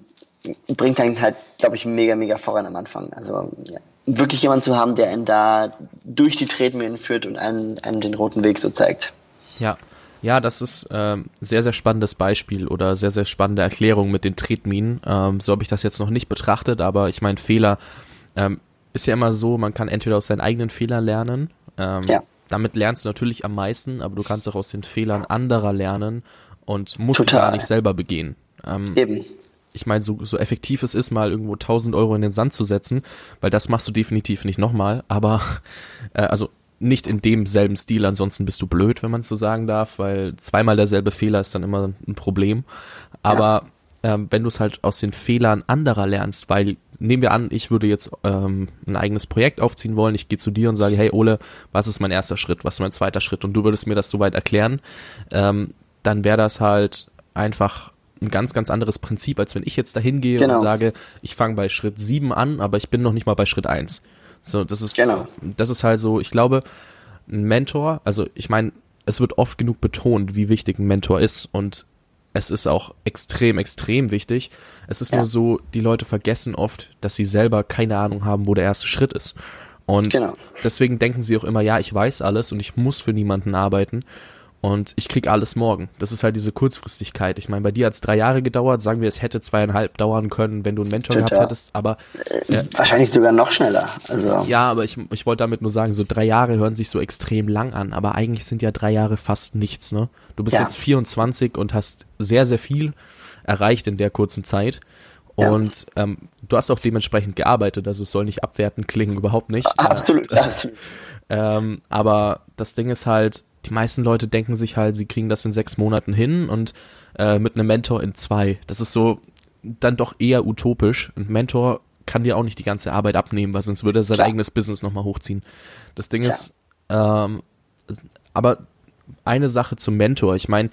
bringt einen halt, glaube ich, mega, mega voran am Anfang. Also ja, wirklich jemanden zu haben, der einen da durch die Tretminen führt und einem, einem den roten Weg so zeigt. Ja, ja, das ist ähm, sehr, sehr spannendes Beispiel oder sehr, sehr spannende Erklärung mit den Tretminen. Ähm, so habe ich das jetzt noch nicht betrachtet, aber ich meine, Fehler ähm, ist ja immer so, man kann entweder aus seinen eigenen Fehlern lernen. Ähm, ja. Damit lernst du natürlich am meisten, aber du kannst auch aus den Fehlern anderer lernen und musst Total. gar nicht selber begehen. Ähm, Eben ich meine, so, so effektiv es ist, mal irgendwo 1000 Euro in den Sand zu setzen, weil das machst du definitiv nicht nochmal, aber äh, also nicht in demselben Stil, ansonsten bist du blöd, wenn man es so sagen darf, weil zweimal derselbe Fehler ist dann immer ein Problem. Aber ja. ähm, wenn du es halt aus den Fehlern anderer lernst, weil nehmen wir an, ich würde jetzt ähm, ein eigenes Projekt aufziehen wollen, ich gehe zu dir und sage, hey Ole, was ist mein erster Schritt, was ist mein zweiter Schritt und du würdest mir das soweit erklären, ähm, dann wäre das halt einfach ein ganz, ganz anderes Prinzip, als wenn ich jetzt dahin gehe genau. und sage, ich fange bei Schritt 7 an, aber ich bin noch nicht mal bei Schritt 1. So, das ist, genau. das ist halt so, ich glaube, ein Mentor, also ich meine, es wird oft genug betont, wie wichtig ein Mentor ist und es ist auch extrem, extrem wichtig. Es ist ja. nur so, die Leute vergessen oft, dass sie selber keine Ahnung haben, wo der erste Schritt ist. Und genau. deswegen denken sie auch immer, ja, ich weiß alles und ich muss für niemanden arbeiten und ich krieg alles morgen. Das ist halt diese Kurzfristigkeit. Ich meine, bei dir hat es drei Jahre gedauert, sagen wir, es hätte zweieinhalb dauern können, wenn du einen Mentor Total. gehabt hättest, aber äh, wahrscheinlich sogar noch schneller. Also ja, aber ich, ich wollte damit nur sagen, so drei Jahre hören sich so extrem lang an, aber eigentlich sind ja drei Jahre fast nichts, ne? Du bist ja. jetzt 24 und hast sehr, sehr viel erreicht in der kurzen Zeit. Und ja. ähm, du hast auch dementsprechend gearbeitet, also es soll nicht abwertend klingen, überhaupt nicht. Absolut, äh, absolut. Ähm, aber das Ding ist halt, die meisten Leute denken sich halt, sie kriegen das in sechs Monaten hin und äh, mit einem Mentor in zwei. Das ist so dann doch eher utopisch. Ein Mentor kann dir auch nicht die ganze Arbeit abnehmen, weil sonst würde er sein Klar. eigenes Business nochmal hochziehen. Das Ding Klar. ist, ähm, aber eine Sache zum Mentor. Ich meine,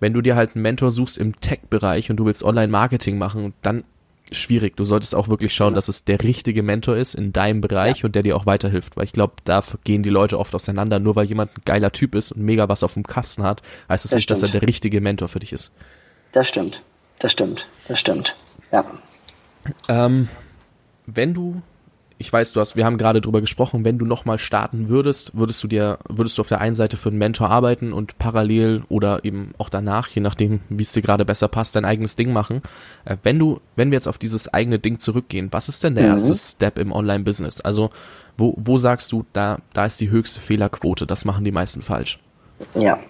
wenn du dir halt einen Mentor suchst im Tech-Bereich und du willst Online-Marketing machen, dann schwierig. Du solltest auch wirklich schauen, ja. dass es der richtige Mentor ist in deinem Bereich ja. und der dir auch weiterhilft. Weil ich glaube, da gehen die Leute oft auseinander. Nur weil jemand ein geiler Typ ist und mega was auf dem Kasten hat, heißt das, das nicht, stimmt. dass er der richtige Mentor für dich ist. Das stimmt. Das stimmt. Das stimmt. Ja. Ähm, wenn du ich weiß, du hast, wir haben gerade drüber gesprochen, wenn du nochmal starten würdest, würdest du dir, würdest du auf der einen Seite für einen Mentor arbeiten und parallel oder eben auch danach, je nachdem, wie es dir gerade besser passt, dein eigenes Ding machen. Äh, wenn du, wenn wir jetzt auf dieses eigene Ding zurückgehen, was ist denn der mhm. erste Step im Online-Business? Also, wo, wo sagst du, da, da ist die höchste Fehlerquote, das machen die meisten falsch? Ja,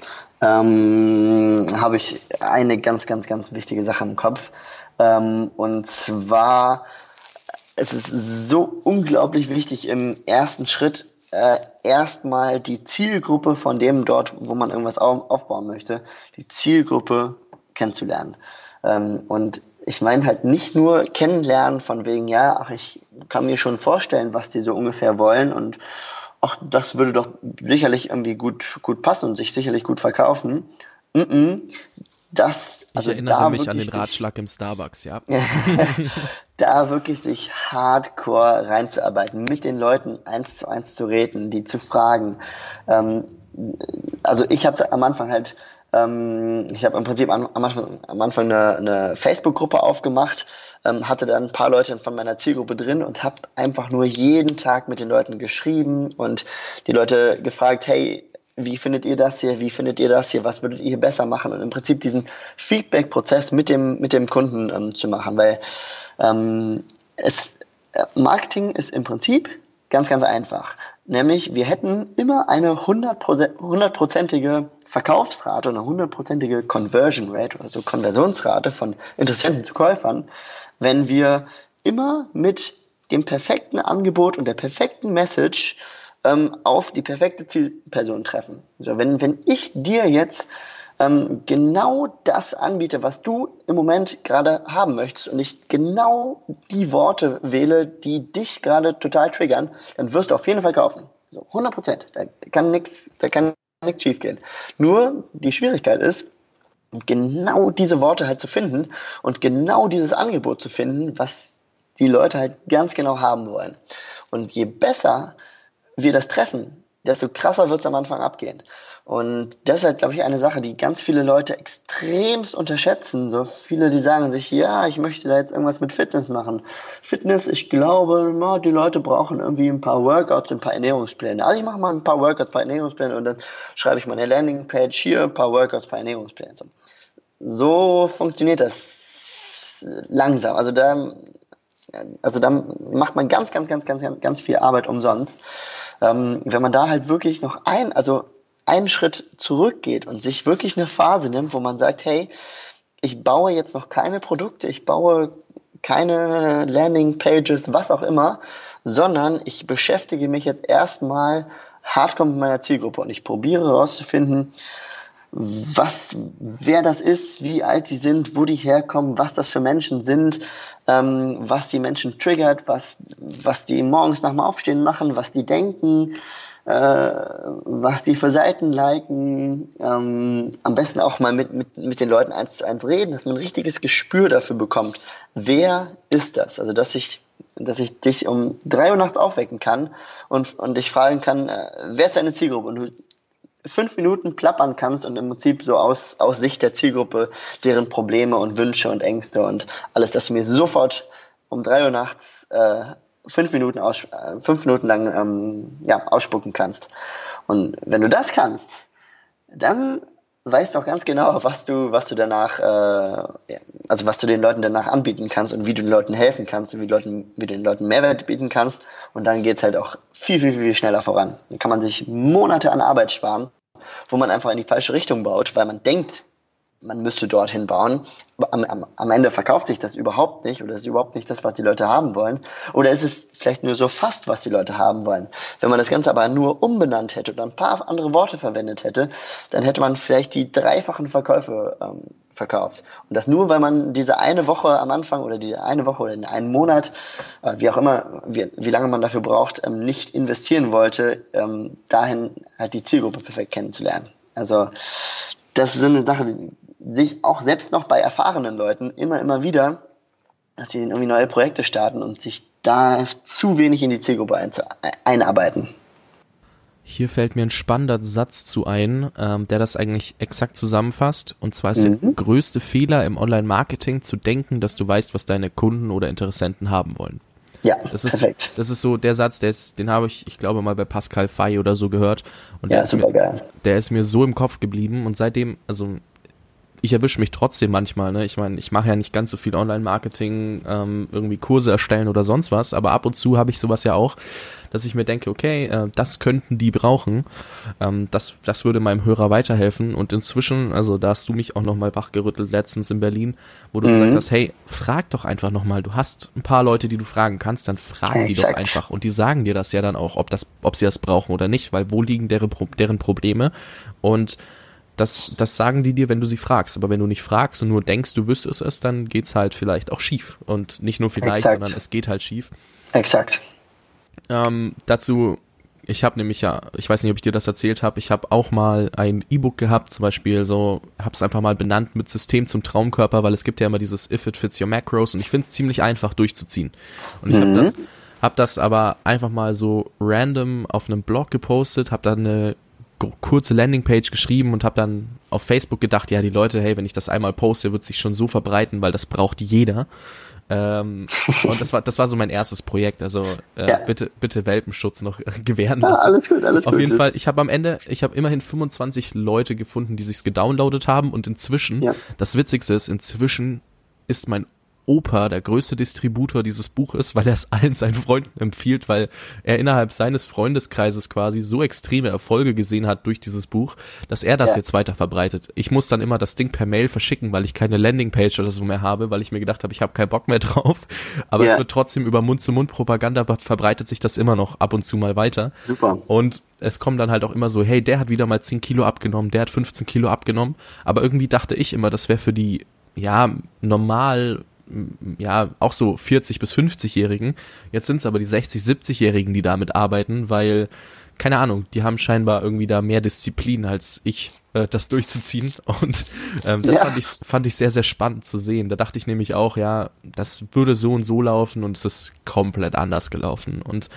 ähm, habe ich eine ganz, ganz, ganz wichtige Sache im Kopf. Ähm, und zwar, es ist so unglaublich wichtig im ersten Schritt äh, erstmal die Zielgruppe von dem dort, wo man irgendwas auf, aufbauen möchte, die Zielgruppe kennenzulernen. Ähm, und ich meine halt nicht nur kennenlernen von wegen, ja, ach, ich kann mir schon vorstellen, was die so ungefähr wollen und ach, das würde doch sicherlich irgendwie gut, gut passen und sich sicherlich gut verkaufen. Mm -mm. Das, also ich erinnere mich an den Ratschlag im Starbucks, ja. da wirklich sich hardcore reinzuarbeiten, mit den Leuten eins zu eins zu reden, die zu fragen. Ähm, also ich habe am Anfang halt, ähm, ich habe im Prinzip am, Anfang, am Anfang eine, eine Facebook-Gruppe aufgemacht, ähm, hatte dann ein paar Leute von meiner Zielgruppe drin und habe einfach nur jeden Tag mit den Leuten geschrieben und die Leute gefragt, hey, wie findet ihr das hier, wie findet ihr das hier, was würdet ihr hier besser machen und im Prinzip diesen Feedback-Prozess mit dem, mit dem Kunden ähm, zu machen, weil ähm, es, äh, Marketing ist im Prinzip ganz, ganz einfach. Nämlich, wir hätten immer eine hundertprozentige Verkaufsrate und eine hundertprozentige Conversion Rate, also Konversionsrate von Interessenten zu Käufern, wenn wir immer mit dem perfekten Angebot und der perfekten Message ähm, auf die perfekte Zielperson treffen. So, wenn, wenn ich dir jetzt ähm, genau das anbiete, was du im Moment gerade haben möchtest und ich genau die Worte wähle, die dich gerade total triggern, dann wirst du auf jeden Fall kaufen. So, 100 Prozent. Da kann nichts, da kann nichts schief gehen. Nur die Schwierigkeit ist, genau diese Worte halt zu finden und genau dieses Angebot zu finden, was die Leute halt ganz genau haben wollen. Und je besser wir das treffen, desto krasser wird es am Anfang abgehen. Und das ist halt, glaube ich, eine Sache, die ganz viele Leute extremst unterschätzen. So viele, die sagen sich, ja, ich möchte da jetzt irgendwas mit Fitness machen. Fitness, ich glaube, na, die Leute brauchen irgendwie ein paar Workouts, ein paar Ernährungspläne. Also ich mache mal ein paar Workouts, ein paar Ernährungspläne und dann schreibe ich meine Landingpage hier, ein paar Workouts, ein paar Ernährungspläne. So, so funktioniert das langsam. Also da, also da macht man ganz, ganz, ganz, ganz, ganz viel Arbeit umsonst ähm, wenn man da halt wirklich noch ein, also einen Schritt zurückgeht und sich wirklich eine Phase nimmt, wo man sagt, hey, ich baue jetzt noch keine Produkte, ich baue keine Landing-Pages, was auch immer, sondern ich beschäftige mich jetzt erstmal hardcore mit meiner Zielgruppe und ich probiere herauszufinden, was, wer das ist, wie alt die sind, wo die herkommen, was das für Menschen sind, ähm, was die Menschen triggert, was, was die morgens nach dem Aufstehen machen, was die denken, äh, was die für Seiten liken, ähm, am besten auch mal mit, mit, mit den Leuten eins zu eins reden, dass man ein richtiges Gespür dafür bekommt. Wer ist das? Also, dass ich, dass ich dich um drei Uhr nachts aufwecken kann und, und dich fragen kann, äh, wer ist deine Zielgruppe? Und du fünf Minuten plappern kannst und im Prinzip so aus, aus Sicht der Zielgruppe deren Probleme und Wünsche und Ängste und alles, dass du mir sofort um drei Uhr nachts äh, fünf Minuten aus, äh, fünf Minuten lang ähm, ja, ausspucken kannst. Und wenn du das kannst, dann weißt auch ganz genau, was du, was du danach, äh, also was du den Leuten danach anbieten kannst und wie du den Leuten helfen kannst und wie, Leuten, wie du den Leuten Mehrwert bieten kannst. Und dann geht's halt auch viel, viel, viel schneller voran. Dann kann man sich Monate an Arbeit sparen, wo man einfach in die falsche Richtung baut, weil man denkt, man müsste dorthin bauen. Am, am, am Ende verkauft sich das überhaupt nicht oder ist überhaupt nicht das, was die Leute haben wollen. Oder ist es vielleicht nur so fast, was die Leute haben wollen. Wenn man das Ganze aber nur umbenannt hätte oder ein paar andere Worte verwendet hätte, dann hätte man vielleicht die dreifachen Verkäufe ähm, verkauft. Und das nur, weil man diese eine Woche am Anfang oder diese eine Woche oder in einen Monat, äh, wie auch immer, wie, wie lange man dafür braucht, ähm, nicht investieren wollte, ähm, dahin halt die Zielgruppe perfekt kennenzulernen. Also das ist eine Sache, sich auch selbst noch bei erfahrenen Leuten immer, immer wieder, dass sie irgendwie neue Projekte starten und sich da zu wenig in die Zielgruppe einarbeiten. Hier fällt mir ein spannender Satz zu ein, ähm, der das eigentlich exakt zusammenfasst. Und zwar ist mhm. der größte Fehler im Online-Marketing zu denken, dass du weißt, was deine Kunden oder Interessenten haben wollen. Ja, das ist, perfekt. Das ist so der Satz, der ist, den habe ich, ich glaube mal bei Pascal Fay oder so gehört. Und ja, der, ist super mir, geil. der ist mir so im Kopf geblieben und seitdem, also ich erwische mich trotzdem manchmal, ne? Ich meine, ich mache ja nicht ganz so viel Online-Marketing, ähm, irgendwie Kurse erstellen oder sonst was, aber ab und zu habe ich sowas ja auch, dass ich mir denke, okay, äh, das könnten die brauchen. Ähm, das, das würde meinem Hörer weiterhelfen. Und inzwischen, also da hast du mich auch nochmal wachgerüttelt letztens in Berlin, wo du mhm. gesagt hast, hey, frag doch einfach nochmal. Du hast ein paar Leute, die du fragen kannst, dann frag Exakt. die doch einfach. Und die sagen dir das ja dann auch, ob das, ob sie das brauchen oder nicht, weil wo liegen deren, deren Probleme? Und das, das sagen die dir, wenn du sie fragst. Aber wenn du nicht fragst und nur denkst, du wüsstest es, dann geht's halt vielleicht auch schief. Und nicht nur vielleicht, Exakt. sondern es geht halt schief. Exakt. Ähm, dazu, ich habe nämlich ja, ich weiß nicht, ob ich dir das erzählt habe, ich habe auch mal ein E-Book gehabt, zum Beispiel so, habe es einfach mal benannt mit System zum Traumkörper, weil es gibt ja immer dieses If it fits your macros und ich finde es ziemlich einfach durchzuziehen. Und ich mhm. habe das, hab das aber einfach mal so random auf einem Blog gepostet, habe dann eine kurze Landingpage geschrieben und habe dann auf Facebook gedacht, ja, die Leute, hey, wenn ich das einmal poste, wird sich schon so verbreiten, weil das braucht jeder. Ähm, und das war das war so mein erstes Projekt. Also äh, ja. bitte bitte Welpenschutz noch gewähren lassen. Ja, alles gut, alles Auf gut. Auf jeden Fall. Ich habe am Ende ich habe immerhin 25 Leute gefunden, die sich's gedownloadet haben und inzwischen ja. das Witzigste ist inzwischen ist mein Opa der größte Distributor dieses Buches, weil er es allen seinen Freunden empfiehlt, weil er innerhalb seines Freundeskreises quasi so extreme Erfolge gesehen hat durch dieses Buch, dass er das ja. jetzt weiter verbreitet. Ich muss dann immer das Ding per Mail verschicken, weil ich keine Landingpage oder so mehr habe, weil ich mir gedacht habe, ich habe keinen Bock mehr drauf. Aber ja. es wird trotzdem über Mund-zu-Mund-Propaganda verbreitet sich das immer noch ab und zu mal weiter. Super. Und es kommt dann halt auch immer so, hey, der hat wieder mal 10 Kilo abgenommen, der hat 15 Kilo abgenommen. Aber irgendwie dachte ich immer, das wäre für die ja, normal ja, auch so 40 bis 50-Jährigen. Jetzt sind es aber die 60, 70-Jährigen, die damit arbeiten, weil, keine Ahnung, die haben scheinbar irgendwie da mehr Disziplin als ich, äh, das durchzuziehen. Und ähm, das ja. fand, ich, fand ich sehr, sehr spannend zu sehen. Da dachte ich nämlich auch, ja, das würde so und so laufen und es ist komplett anders gelaufen. Und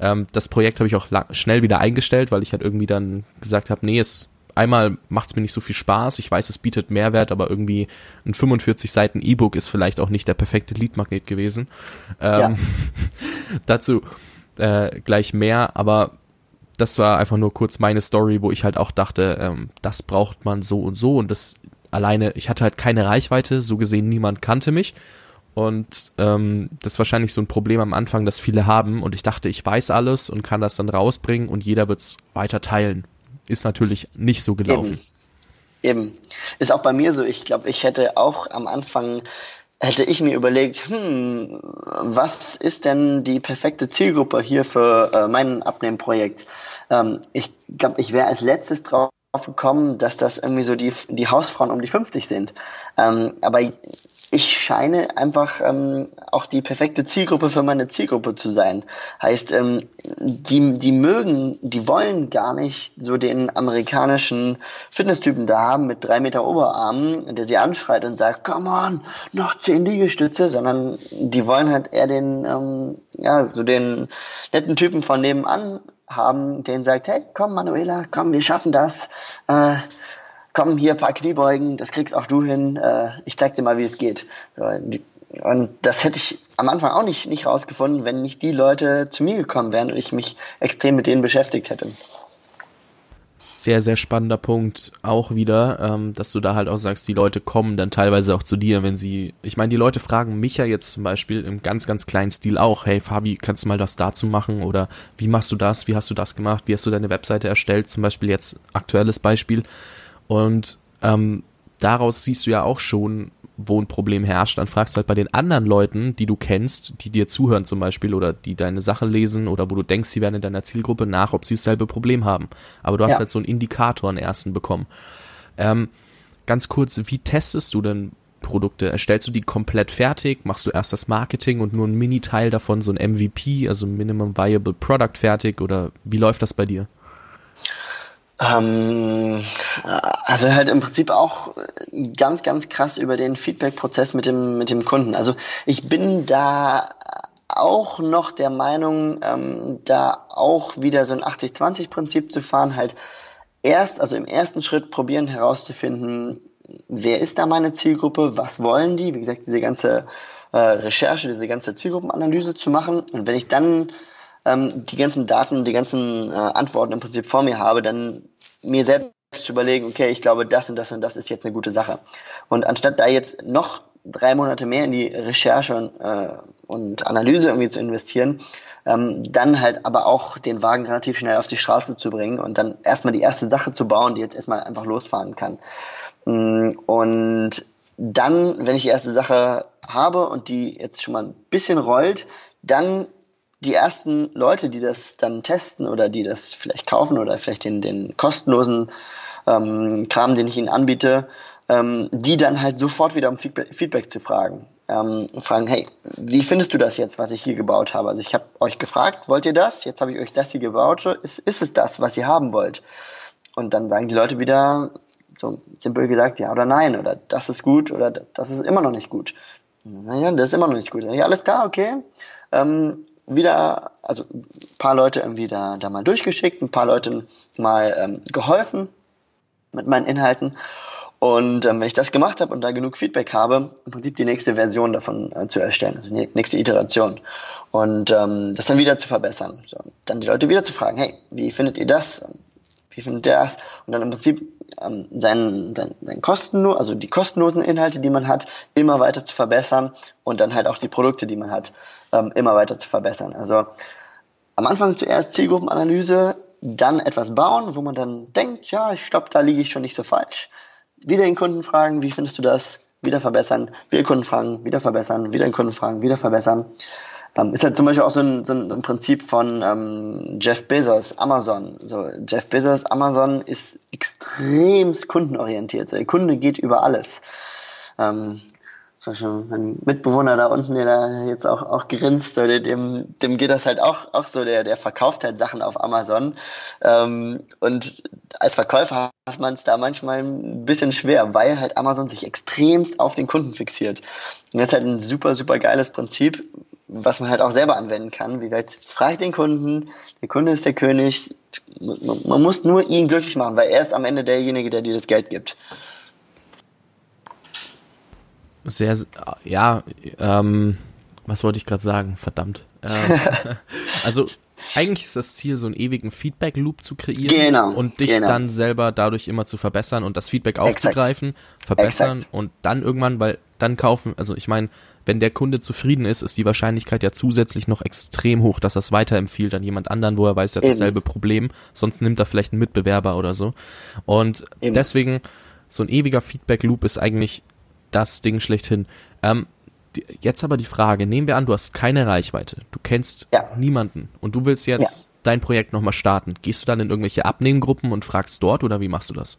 ähm, das Projekt habe ich auch schnell wieder eingestellt, weil ich halt irgendwie dann gesagt habe, nee, es einmal macht es mir nicht so viel Spaß. Ich weiß, es bietet Mehrwert, aber irgendwie ein 45 Seiten E-Book ist vielleicht auch nicht der perfekte Leadmagnet gewesen. Ähm, ja. dazu äh, gleich mehr, aber das war einfach nur kurz meine Story, wo ich halt auch dachte, ähm, das braucht man so und so und das alleine, ich hatte halt keine Reichweite, so gesehen niemand kannte mich. Und ähm, das ist wahrscheinlich so ein Problem am Anfang, das viele haben. Und ich dachte, ich weiß alles und kann das dann rausbringen und jeder wird es weiter teilen ist natürlich nicht so gelaufen. Eben. Eben. Ist auch bei mir so. Ich glaube, ich hätte auch am Anfang hätte ich mir überlegt, hm, was ist denn die perfekte Zielgruppe hier für äh, mein Abnehmprojekt? Ähm, ich glaube, ich wäre als letztes drauf gekommen, dass das irgendwie so die, die Hausfrauen um die 50 sind. Ähm, aber ich scheine einfach ähm, auch die perfekte Zielgruppe für meine Zielgruppe zu sein. Heißt, ähm, die, die mögen, die wollen gar nicht so den amerikanischen Fitnesstypen da haben mit drei Meter Oberarmen, der sie anschreit und sagt, come on, noch zehn Liegestütze, sondern die wollen halt eher den, ähm, ja, so den netten Typen von nebenan haben, den sagt, hey, komm Manuela, komm, wir schaffen das. Äh, komm hier, paar Kniebeugen, das kriegst auch du hin, äh, ich zeig dir mal, wie es geht. So, und das hätte ich am Anfang auch nicht, nicht rausgefunden, wenn nicht die Leute zu mir gekommen wären und ich mich extrem mit denen beschäftigt hätte. Sehr, sehr spannender Punkt auch wieder, ähm, dass du da halt auch sagst, die Leute kommen dann teilweise auch zu dir, wenn sie, ich meine, die Leute fragen mich ja jetzt zum Beispiel im ganz, ganz kleinen Stil auch, hey Fabi, kannst du mal das dazu machen oder wie machst du das, wie hast du das gemacht, wie hast du deine Webseite erstellt, zum Beispiel jetzt aktuelles Beispiel und ähm, daraus siehst du ja auch schon, wo ein Problem herrscht, dann fragst du halt bei den anderen Leuten, die du kennst, die dir zuhören zum Beispiel oder die deine Sache lesen oder wo du denkst, sie werden in deiner Zielgruppe nach, ob sie dasselbe Problem haben. Aber du hast ja. halt so einen Indikator, einen ersten bekommen. Ähm, ganz kurz, wie testest du denn Produkte? Erstellst du die komplett fertig? Machst du erst das Marketing und nur ein Mini-Teil davon, so ein MVP, also Minimum Viable Product fertig oder wie läuft das bei dir? Ähm, also halt im Prinzip auch ganz, ganz krass über den Feedback-Prozess mit dem, mit dem Kunden. Also ich bin da auch noch der Meinung, ähm, da auch wieder so ein 80-20-Prinzip zu fahren, halt erst, also im ersten Schritt probieren herauszufinden, wer ist da meine Zielgruppe, was wollen die, wie gesagt, diese ganze äh, Recherche, diese ganze Zielgruppenanalyse zu machen. Und wenn ich dann ähm, die ganzen Daten, die ganzen äh, Antworten im Prinzip vor mir habe, dann mir selbst zu überlegen, okay, ich glaube, das und das und das ist jetzt eine gute Sache. Und anstatt da jetzt noch drei Monate mehr in die Recherche und, äh, und Analyse irgendwie zu investieren, ähm, dann halt aber auch den Wagen relativ schnell auf die Straße zu bringen und dann erstmal die erste Sache zu bauen, die jetzt erstmal einfach losfahren kann. Mm, und dann, wenn ich die erste Sache habe und die jetzt schon mal ein bisschen rollt, dann die ersten Leute, die das dann testen oder die das vielleicht kaufen oder vielleicht den, den kostenlosen ähm, Kram, den ich ihnen anbiete, ähm, die dann halt sofort wieder um Feedback, Feedback zu fragen. Ähm, fragen, hey, wie findest du das jetzt, was ich hier gebaut habe? Also ich habe euch gefragt, wollt ihr das? Jetzt habe ich euch das hier gebaut. Ist, ist es das, was ihr haben wollt? Und dann sagen die Leute wieder, so simpel gesagt, ja oder nein, oder das ist gut oder das ist immer noch nicht gut. Naja, das ist immer noch nicht gut. Ja, alles klar, okay. Ähm, wieder, also ein paar Leute irgendwie da, da mal durchgeschickt, ein paar Leuten mal ähm, geholfen mit meinen Inhalten. Und ähm, wenn ich das gemacht habe und da genug Feedback habe, im Prinzip die nächste Version davon äh, zu erstellen, also die nächste Iteration. Und ähm, das dann wieder zu verbessern. So, dann die Leute wieder zu fragen, hey, wie findet ihr das? Wie findet ihr das? Und dann im Prinzip ähm, seinen, seinen, seinen kostenlos, also die kostenlosen Inhalte, die man hat, immer weiter zu verbessern und dann halt auch die Produkte, die man hat, ähm, immer weiter zu verbessern. Also am Anfang zuerst Zielgruppenanalyse, dann etwas bauen, wo man dann denkt, ja, ich glaube, da liege ich schon nicht so falsch. Wieder den Kunden fragen, wie findest du das? Wieder verbessern, wieder Kunden fragen, wieder verbessern, wieder den Kunden fragen, wieder verbessern. Ähm, ist halt zum Beispiel auch so ein, so ein Prinzip von ähm, Jeff Bezos, Amazon. So, Jeff Bezos, Amazon ist extremst kundenorientiert. So, der Kunde geht über alles. Ähm, zum Beispiel mein Mitbewohner da unten, der da jetzt auch, auch grinst, so, dem, dem geht das halt auch, auch so, der, der verkauft halt Sachen auf Amazon. Ähm, und als Verkäufer hat man es da manchmal ein bisschen schwer, weil halt Amazon sich extremst auf den Kunden fixiert. Und das ist halt ein super, super geiles Prinzip, was man halt auch selber anwenden kann. Wie gesagt, frag den Kunden, der Kunde ist der König. Man muss nur ihn glücklich machen, weil er ist am Ende derjenige, der dir das Geld gibt sehr, ja, ähm, was wollte ich gerade sagen? Verdammt. Ähm, also eigentlich ist das Ziel, so einen ewigen Feedback-Loop zu kreieren genau, und dich genau. dann selber dadurch immer zu verbessern und das Feedback aufzugreifen, Exakt. verbessern Exakt. und dann irgendwann, weil dann kaufen, also ich meine, wenn der Kunde zufrieden ist, ist die Wahrscheinlichkeit ja zusätzlich noch extrem hoch, dass er es weiterempfiehlt an jemand anderen, wo er weiß, er hat dasselbe Problem, sonst nimmt er vielleicht einen Mitbewerber oder so. Und Eben. deswegen, so ein ewiger Feedback-Loop ist eigentlich das Ding schlechthin. Ähm, jetzt aber die Frage, nehmen wir an, du hast keine Reichweite, du kennst ja. niemanden und du willst jetzt ja. dein Projekt nochmal starten. Gehst du dann in irgendwelche Abnehmgruppen und fragst dort oder wie machst du das?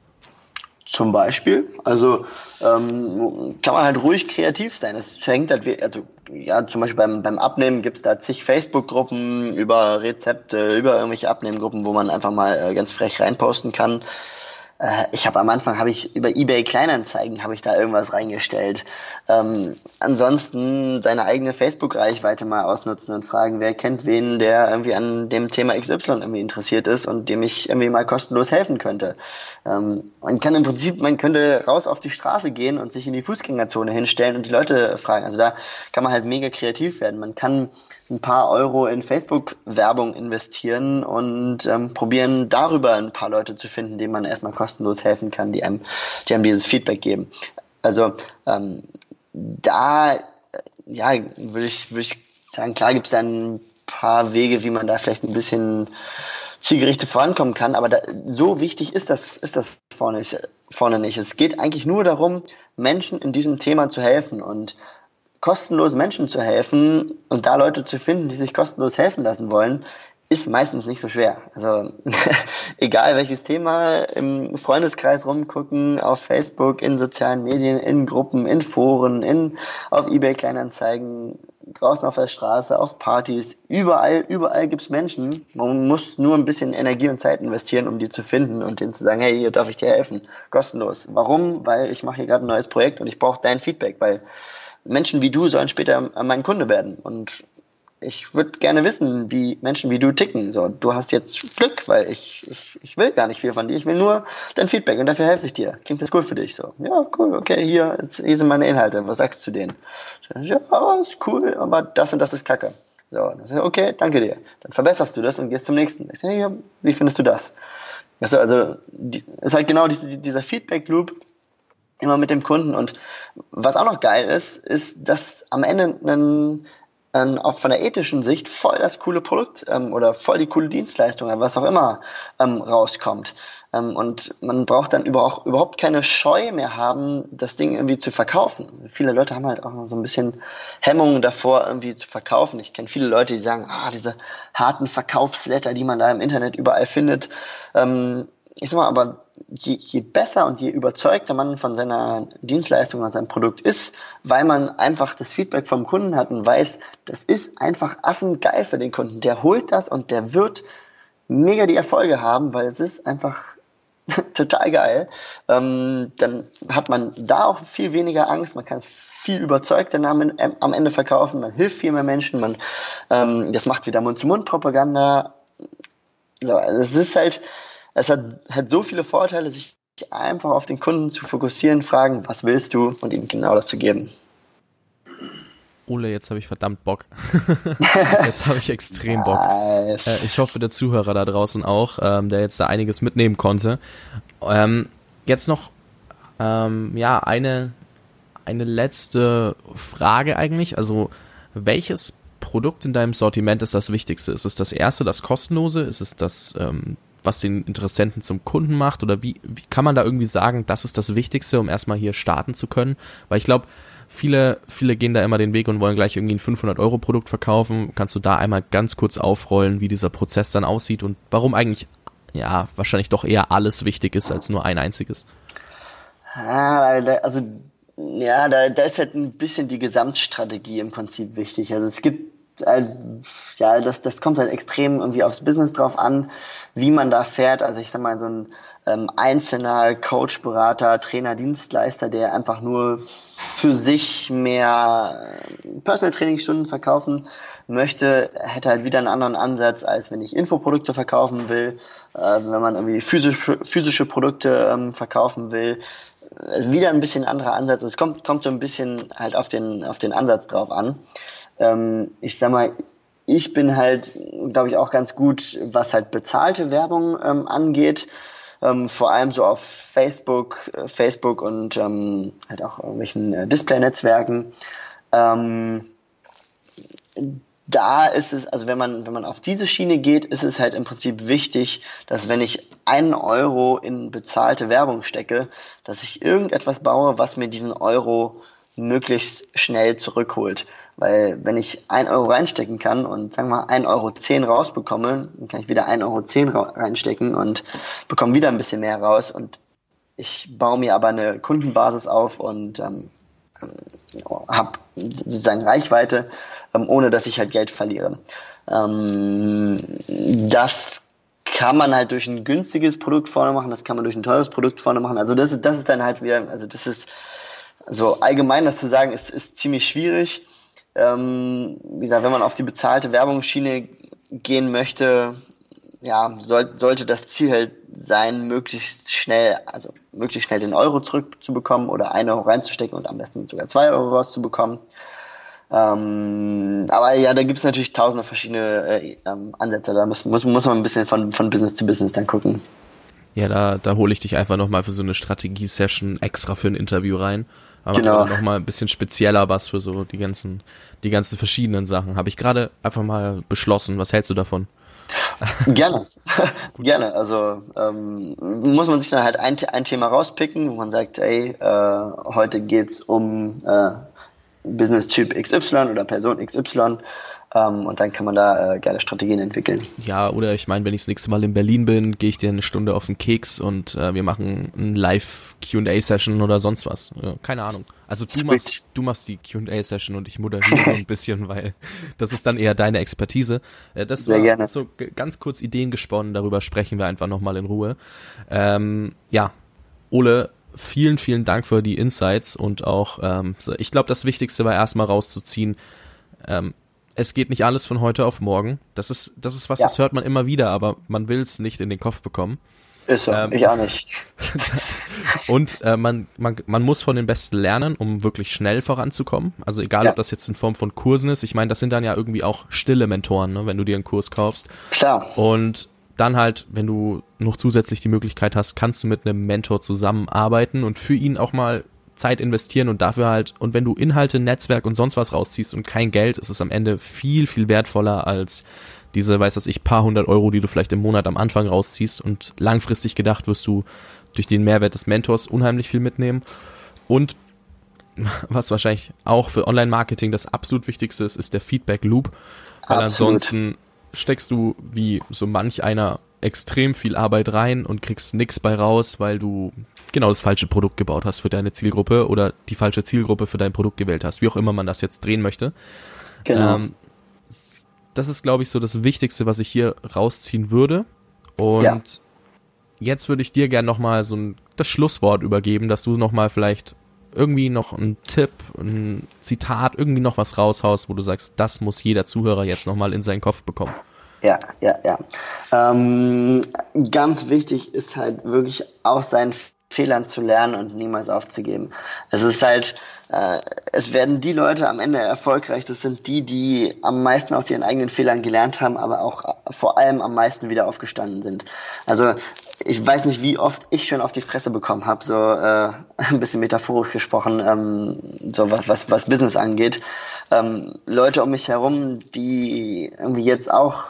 Zum Beispiel, also ähm, kann man halt ruhig kreativ sein. Es schenkt halt, also ja, zum Beispiel beim, beim Abnehmen gibt's da zig Facebook-Gruppen über Rezepte, über irgendwelche Abnehmgruppen, wo man einfach mal äh, ganz frech reinposten kann. Äh, ich habe am Anfang habe ich über eBay Kleinanzeigen habe ich da irgendwas reingestellt. Ähm, ansonsten seine eigene Facebook-Reichweite mal ausnutzen und fragen, wer kennt wen, der irgendwie an dem Thema XY irgendwie interessiert ist und dem ich irgendwie mal kostenlos helfen könnte. Ähm, man kann im Prinzip, man könnte raus auf die Straße gehen und sich in die Fußgängerzone hinstellen und die Leute fragen. Also da kann man halt mega kreativ werden. Man kann ein paar Euro in Facebook-Werbung investieren und ähm, probieren darüber ein paar Leute zu finden, denen man erstmal kostenlos helfen kann, die einem, die einem dieses Feedback geben. Also ähm, da, ja, würde ich, würde ich sagen, klar gibt es ein paar Wege, wie man da vielleicht ein bisschen zielgerichtet vorankommen kann. Aber da, so wichtig ist das, ist das vorne, vorne nicht. Es geht eigentlich nur darum, Menschen in diesem Thema zu helfen und kostenlos Menschen zu helfen und da Leute zu finden, die sich kostenlos helfen lassen wollen, ist meistens nicht so schwer. Also egal welches Thema, im Freundeskreis rumgucken, auf Facebook, in sozialen Medien, in Gruppen, in Foren, in, auf Ebay Kleinanzeigen, draußen auf der Straße, auf Partys, überall, überall gibt's Menschen. Man muss nur ein bisschen Energie und Zeit investieren, um die zu finden und denen zu sagen, hey, hier darf ich dir helfen. Kostenlos. Warum? Weil ich mache hier gerade ein neues Projekt und ich brauche dein Feedback, weil Menschen wie du sollen später mein Kunde werden. Und ich würde gerne wissen, wie Menschen wie du ticken. So, du hast jetzt Glück, weil ich, ich, ich will gar nicht viel von dir. Ich will nur dein Feedback und dafür helfe ich dir. Klingt das cool für dich? So, ja, cool, okay, hier, ist, hier sind meine Inhalte. Was sagst du zu denen? Ja, ist cool, aber das und das ist Kacke. So, okay, danke dir. Dann verbesserst du das und gehst zum nächsten. Ich sage, ja, wie findest du das? Also, also die, ist halt genau die, dieser Feedback-Loop immer mit dem Kunden. Und was auch noch geil ist, ist, dass am Ende ein ähm, auch von der ethischen Sicht voll das coole Produkt ähm, oder voll die coole Dienstleistung, was auch immer ähm, rauskommt. Ähm, und man braucht dann über überhaupt keine Scheu mehr haben, das Ding irgendwie zu verkaufen. Viele Leute haben halt auch so ein bisschen Hemmungen davor, irgendwie zu verkaufen. Ich kenne viele Leute, die sagen, ah, diese harten Verkaufsletter, die man da im Internet überall findet. Ähm, ich sag mal, aber je, je besser und je überzeugter man von seiner Dienstleistung oder seinem Produkt ist, weil man einfach das Feedback vom Kunden hat und weiß, das ist einfach affengeil für den Kunden. Der holt das und der wird mega die Erfolge haben, weil es ist einfach total geil. Ähm, dann hat man da auch viel weniger Angst, man kann es viel überzeugter am, am Ende verkaufen, man hilft viel mehr Menschen, man, ähm, das macht wieder Mund-zu-Mund-Propaganda. So, also es ist halt, es hat, hat so viele Vorteile, sich einfach auf den Kunden zu fokussieren, fragen, was willst du und ihm genau das zu geben. Ole, jetzt habe ich verdammt Bock. jetzt habe ich extrem Bock. Nice. Äh, ich hoffe, der Zuhörer da draußen auch, ähm, der jetzt da einiges mitnehmen konnte. Ähm, jetzt noch, ähm, ja, eine, eine letzte Frage eigentlich. Also, welches Produkt in deinem Sortiment ist das wichtigste? Ist es das erste, das kostenlose? Ist es das ähm, was den Interessenten zum Kunden macht? Oder wie, wie kann man da irgendwie sagen, das ist das Wichtigste, um erstmal hier starten zu können? Weil ich glaube, viele, viele gehen da immer den Weg und wollen gleich irgendwie ein 500-Euro-Produkt verkaufen. Kannst du da einmal ganz kurz aufrollen, wie dieser Prozess dann aussieht und warum eigentlich, ja, wahrscheinlich doch eher alles wichtig ist als nur ein einziges? Ah, also, ja, da, da ist halt ein bisschen die Gesamtstrategie im Prinzip wichtig. Also es gibt ja, das, das kommt halt extrem irgendwie aufs Business drauf an, wie man da fährt. Also ich sag mal, so ein ähm, einzelner Coach, Berater, Trainer, Dienstleister, der einfach nur für sich mehr äh, Personal Trainingsstunden verkaufen möchte, hätte halt wieder einen anderen Ansatz, als wenn ich Infoprodukte verkaufen will, äh, wenn man irgendwie physische, physische Produkte ähm, verkaufen will. Äh, wieder ein bisschen anderer Ansatz. Es kommt, kommt so ein bisschen halt auf den, auf den Ansatz drauf an ähm, ich sag mal, ich bin halt, glaube ich, auch ganz gut, was halt bezahlte Werbung ähm, angeht. Ähm, vor allem so auf Facebook, äh, Facebook und ähm, halt auch irgendwelchen äh, Display-Netzwerken. Ähm, da ist es, also wenn man, wenn man auf diese Schiene geht, ist es halt im Prinzip wichtig, dass wenn ich einen Euro in bezahlte Werbung stecke, dass ich irgendetwas baue, was mir diesen Euro möglichst schnell zurückholt. Weil wenn ich ein Euro reinstecken kann und sagen wir mal ein Euro zehn rausbekomme, dann kann ich wieder ein Euro zehn reinstecken und bekomme wieder ein bisschen mehr raus und ich baue mir aber eine Kundenbasis auf und ähm, habe sozusagen Reichweite, ähm, ohne dass ich halt Geld verliere. Ähm, das kann man halt durch ein günstiges Produkt vorne machen, das kann man durch ein teures Produkt vorne machen. Also das ist, das ist dann halt wieder, also das ist so allgemein das zu sagen, ist, ist ziemlich schwierig. Ähm, wie gesagt, wenn man auf die bezahlte Werbungsschiene gehen möchte, ja, soll, sollte das Ziel halt sein, möglichst schnell, also möglichst schnell den Euro zurückzubekommen oder einen Euro reinzustecken und am besten sogar zwei Euro rauszubekommen. Ähm, aber ja, da gibt es natürlich tausende verschiedene äh, ähm, Ansätze. Da muss, muss, muss man ein bisschen von, von Business zu Business dann gucken. Ja, da, da hole ich dich einfach nochmal für so eine Strategie-Session extra für ein Interview rein. Aber genau. noch mal ein bisschen spezieller was für so die ganzen, die ganzen verschiedenen Sachen. Habe ich gerade einfach mal beschlossen. Was hältst du davon? Gerne, gerne. Also ähm, muss man sich dann halt ein, ein Thema rauspicken, wo man sagt, ey, äh, heute geht's um äh, Business-Typ XY oder Person XY ähm, und dann kann man da äh, geile Strategien entwickeln. Ja, oder ich meine, wenn ich das nächste Mal in Berlin bin, gehe ich dir eine Stunde auf den Keks und äh, wir machen ein Live Q&A-Session oder sonst was. Ja, keine Ahnung. Also du machst, du machst die Q&A-Session und ich moderiere so ein bisschen, weil das ist dann eher deine Expertise. Äh, das Sehr war gerne. so ganz kurz Ideen gesponnen, darüber sprechen wir einfach nochmal in Ruhe. Ähm, ja, Ole, vielen, vielen Dank für die Insights und auch, ähm, ich glaube, das Wichtigste war erstmal rauszuziehen, ähm, es geht nicht alles von heute auf morgen. Das ist, das ist was, ja. das hört man immer wieder, aber man will es nicht in den Kopf bekommen. Ist so, ähm, ich auch nicht. und äh, man, man, man muss von den Besten lernen, um wirklich schnell voranzukommen. Also egal, ja. ob das jetzt in Form von Kursen ist. Ich meine, das sind dann ja irgendwie auch stille Mentoren, ne, wenn du dir einen Kurs kaufst. Klar. Und dann halt, wenn du noch zusätzlich die Möglichkeit hast, kannst du mit einem Mentor zusammenarbeiten und für ihn auch mal Zeit investieren und dafür halt, und wenn du Inhalte, Netzwerk und sonst was rausziehst und kein Geld, ist es am Ende viel, viel wertvoller als diese, weiß das ich, paar hundert Euro, die du vielleicht im Monat am Anfang rausziehst und langfristig gedacht wirst du durch den Mehrwert des Mentors unheimlich viel mitnehmen. Und was wahrscheinlich auch für Online-Marketing das absolut Wichtigste ist, ist der Feedback-Loop. Weil absolut. ansonsten steckst du wie so manch einer extrem viel Arbeit rein und kriegst nix bei raus, weil du genau das falsche Produkt gebaut hast für deine Zielgruppe oder die falsche Zielgruppe für dein Produkt gewählt hast, wie auch immer man das jetzt drehen möchte. Genau. Ähm, das ist, glaube ich, so das Wichtigste, was ich hier rausziehen würde. Und ja. jetzt würde ich dir gerne nochmal so ein, das Schlusswort übergeben, dass du nochmal vielleicht irgendwie noch einen Tipp, ein Zitat, irgendwie noch was raushaust, wo du sagst, das muss jeder Zuhörer jetzt nochmal in seinen Kopf bekommen. Ja, ja, ja. Ähm, ganz wichtig ist halt wirklich aus seinen Fehlern zu lernen und niemals aufzugeben. Es ist halt, äh, es werden die Leute am Ende erfolgreich, das sind die, die am meisten aus ihren eigenen Fehlern gelernt haben, aber auch vor allem am meisten wieder aufgestanden sind. Also ich weiß nicht, wie oft ich schon auf die Fresse bekommen habe, so äh, ein bisschen metaphorisch gesprochen, ähm, so was, was, was Business angeht. Ähm, Leute um mich herum, die irgendwie jetzt auch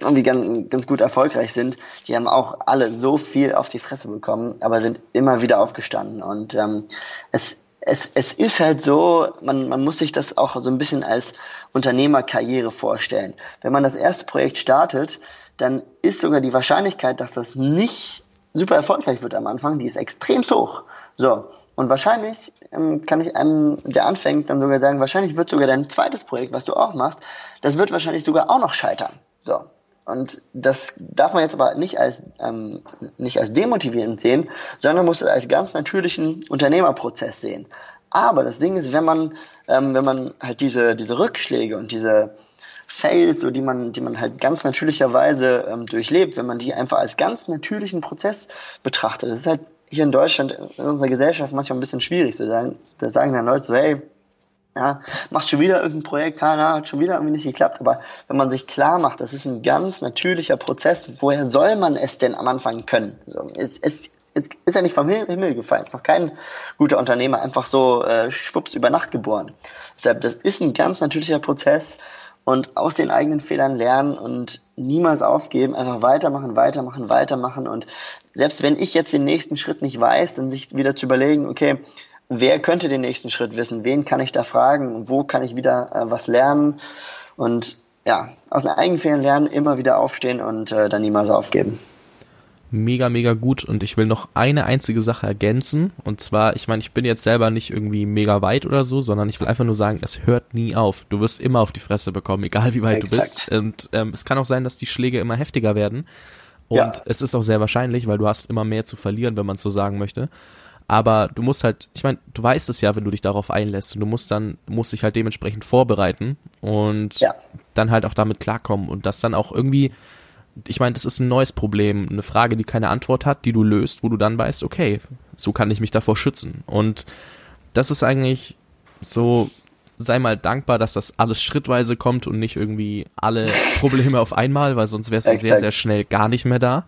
irgendwie ganz, ganz gut erfolgreich sind, die haben auch alle so viel auf die Fresse bekommen, aber sind immer wieder aufgestanden. Und ähm, es, es, es ist halt so, man, man muss sich das auch so ein bisschen als Unternehmerkarriere vorstellen. Wenn man das erste Projekt startet, dann ist sogar die Wahrscheinlichkeit, dass das nicht super erfolgreich wird am Anfang, die ist extrem hoch. So, und wahrscheinlich ähm, kann ich einem, der anfängt, dann sogar sagen, wahrscheinlich wird sogar dein zweites Projekt, was du auch machst, das wird wahrscheinlich sogar auch noch scheitern. So, und das darf man jetzt aber nicht als, ähm, nicht als demotivierend sehen, sondern muss es als ganz natürlichen Unternehmerprozess sehen. Aber das Ding ist, wenn man, ähm, wenn man halt diese, diese Rückschläge und diese Fails, so die man, die man halt ganz natürlicherweise ähm, durchlebt, wenn man die einfach als ganz natürlichen Prozess betrachtet, das ist halt hier in Deutschland, in unserer Gesellschaft manchmal ein bisschen schwierig zu sagen. Da sagen dann Leute so, hey, ja, machst schon wieder irgendein Projekt, ja, hat schon wieder irgendwie nicht geklappt. Aber wenn man sich klar macht, das ist ein ganz natürlicher Prozess, woher soll man es denn am Anfang können? So, es, es, es ist ja nicht vom Himmel gefallen. Es ist noch kein guter Unternehmer einfach so äh, schwupps über Nacht geboren. Deshalb, das ist ein ganz natürlicher Prozess und aus den eigenen Fehlern lernen und niemals aufgeben, einfach weitermachen, weitermachen, weitermachen. Und selbst wenn ich jetzt den nächsten Schritt nicht weiß, dann sich wieder zu überlegen, okay, wer könnte den nächsten Schritt wissen, wen kann ich da fragen, wo kann ich wieder äh, was lernen und ja, aus den eigenen Fehlern lernen, immer wieder aufstehen und äh, dann niemals aufgeben. Mega, mega gut und ich will noch eine einzige Sache ergänzen und zwar, ich meine, ich bin jetzt selber nicht irgendwie mega weit oder so, sondern ich will einfach nur sagen, es hört nie auf. Du wirst immer auf die Fresse bekommen, egal wie weit Exakt. du bist und ähm, es kann auch sein, dass die Schläge immer heftiger werden und ja. es ist auch sehr wahrscheinlich, weil du hast immer mehr zu verlieren, wenn man so sagen möchte. Aber du musst halt, ich meine, du weißt es ja, wenn du dich darauf einlässt und du musst dann, musst dich halt dementsprechend vorbereiten und ja. dann halt auch damit klarkommen und das dann auch irgendwie, ich meine, das ist ein neues Problem, eine Frage, die keine Antwort hat, die du löst, wo du dann weißt, okay, so kann ich mich davor schützen. Und das ist eigentlich so, sei mal dankbar, dass das alles schrittweise kommt und nicht irgendwie alle Probleme auf einmal, weil sonst wärst du sehr, sehr schnell gar nicht mehr da.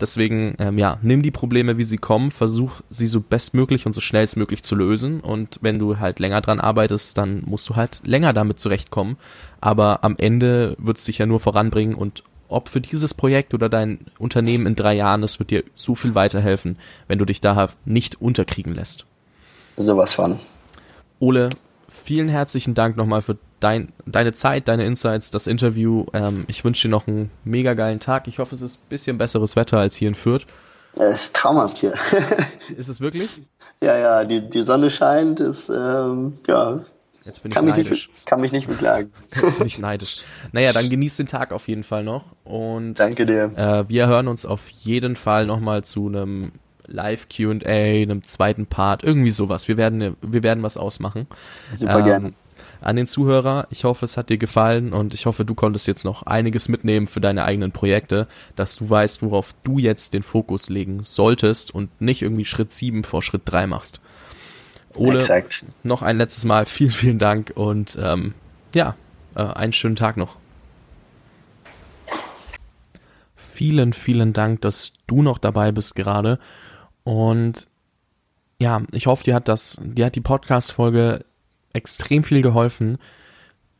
Deswegen, ähm, ja, nimm die Probleme, wie sie kommen, versuch sie so bestmöglich und so schnellstmöglich zu lösen. Und wenn du halt länger dran arbeitest, dann musst du halt länger damit zurechtkommen. Aber am Ende wird es dich ja nur voranbringen und ob für dieses Projekt oder dein Unternehmen in drei Jahren, das wird dir so viel weiterhelfen, wenn du dich da nicht unterkriegen lässt. Sowas von. Ole, vielen herzlichen Dank nochmal für dein, deine Zeit, deine Insights, das Interview. Ähm, ich wünsche dir noch einen mega geilen Tag. Ich hoffe, es ist ein bisschen besseres Wetter als hier in Fürth. Es ist traumhaft hier. ist es wirklich? Ja, ja, die, die Sonne scheint, ist, ähm, ja. Jetzt bin ich kann neidisch. Mich nicht, kann mich nicht beklagen. Jetzt bin ich neidisch. Naja, dann genieß den Tag auf jeden Fall noch. Und Danke dir. Äh, wir hören uns auf jeden Fall nochmal zu einem Live QA, einem zweiten Part, irgendwie sowas. Wir werden, wir werden was ausmachen. Super ähm, gerne. An den Zuhörer, ich hoffe, es hat dir gefallen und ich hoffe, du konntest jetzt noch einiges mitnehmen für deine eigenen Projekte, dass du weißt, worauf du jetzt den Fokus legen solltest und nicht irgendwie Schritt 7 vor Schritt 3 machst. Ole, Exakt. noch ein letztes Mal vielen, vielen Dank und ähm, ja, äh, einen schönen Tag noch. Vielen, vielen Dank, dass du noch dabei bist gerade und ja, ich hoffe, dir hat das, dir hat die Podcast-Folge extrem viel geholfen.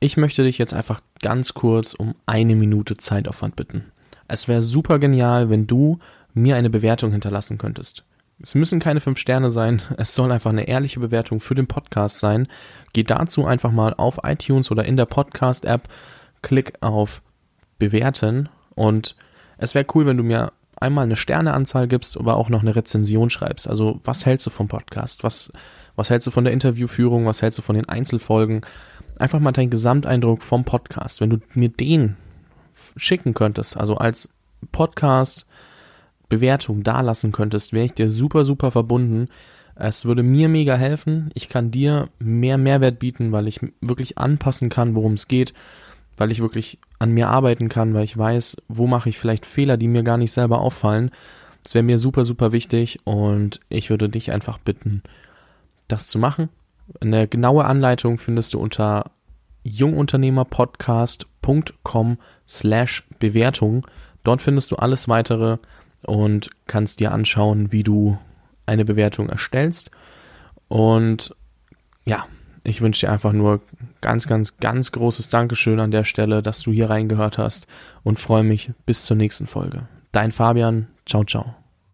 Ich möchte dich jetzt einfach ganz kurz um eine Minute Zeitaufwand bitten. Es wäre super genial, wenn du mir eine Bewertung hinterlassen könntest. Es müssen keine fünf Sterne sein, es soll einfach eine ehrliche Bewertung für den Podcast sein. Geh dazu einfach mal auf iTunes oder in der Podcast-App, klick auf Bewerten und es wäre cool, wenn du mir einmal eine Sterneanzahl gibst, aber auch noch eine Rezension schreibst. Also was hältst du vom Podcast? Was, was hältst du von der Interviewführung? Was hältst du von den Einzelfolgen? Einfach mal deinen Gesamteindruck vom Podcast. Wenn du mir den schicken könntest, also als Podcast Bewertung dalassen könntest, wäre ich dir super, super verbunden. Es würde mir mega helfen. Ich kann dir mehr Mehrwert bieten, weil ich wirklich anpassen kann, worum es geht weil ich wirklich an mir arbeiten kann, weil ich weiß, wo mache ich vielleicht Fehler, die mir gar nicht selber auffallen. Das wäre mir super, super wichtig und ich würde dich einfach bitten, das zu machen. Eine genaue Anleitung findest du unter jungunternehmerpodcast.com slash Bewertung. Dort findest du alles weitere und kannst dir anschauen, wie du eine Bewertung erstellst. Und ja, ich wünsche dir einfach nur ganz, ganz, ganz großes Dankeschön an der Stelle, dass du hier reingehört hast und freue mich bis zur nächsten Folge. Dein Fabian, ciao, ciao.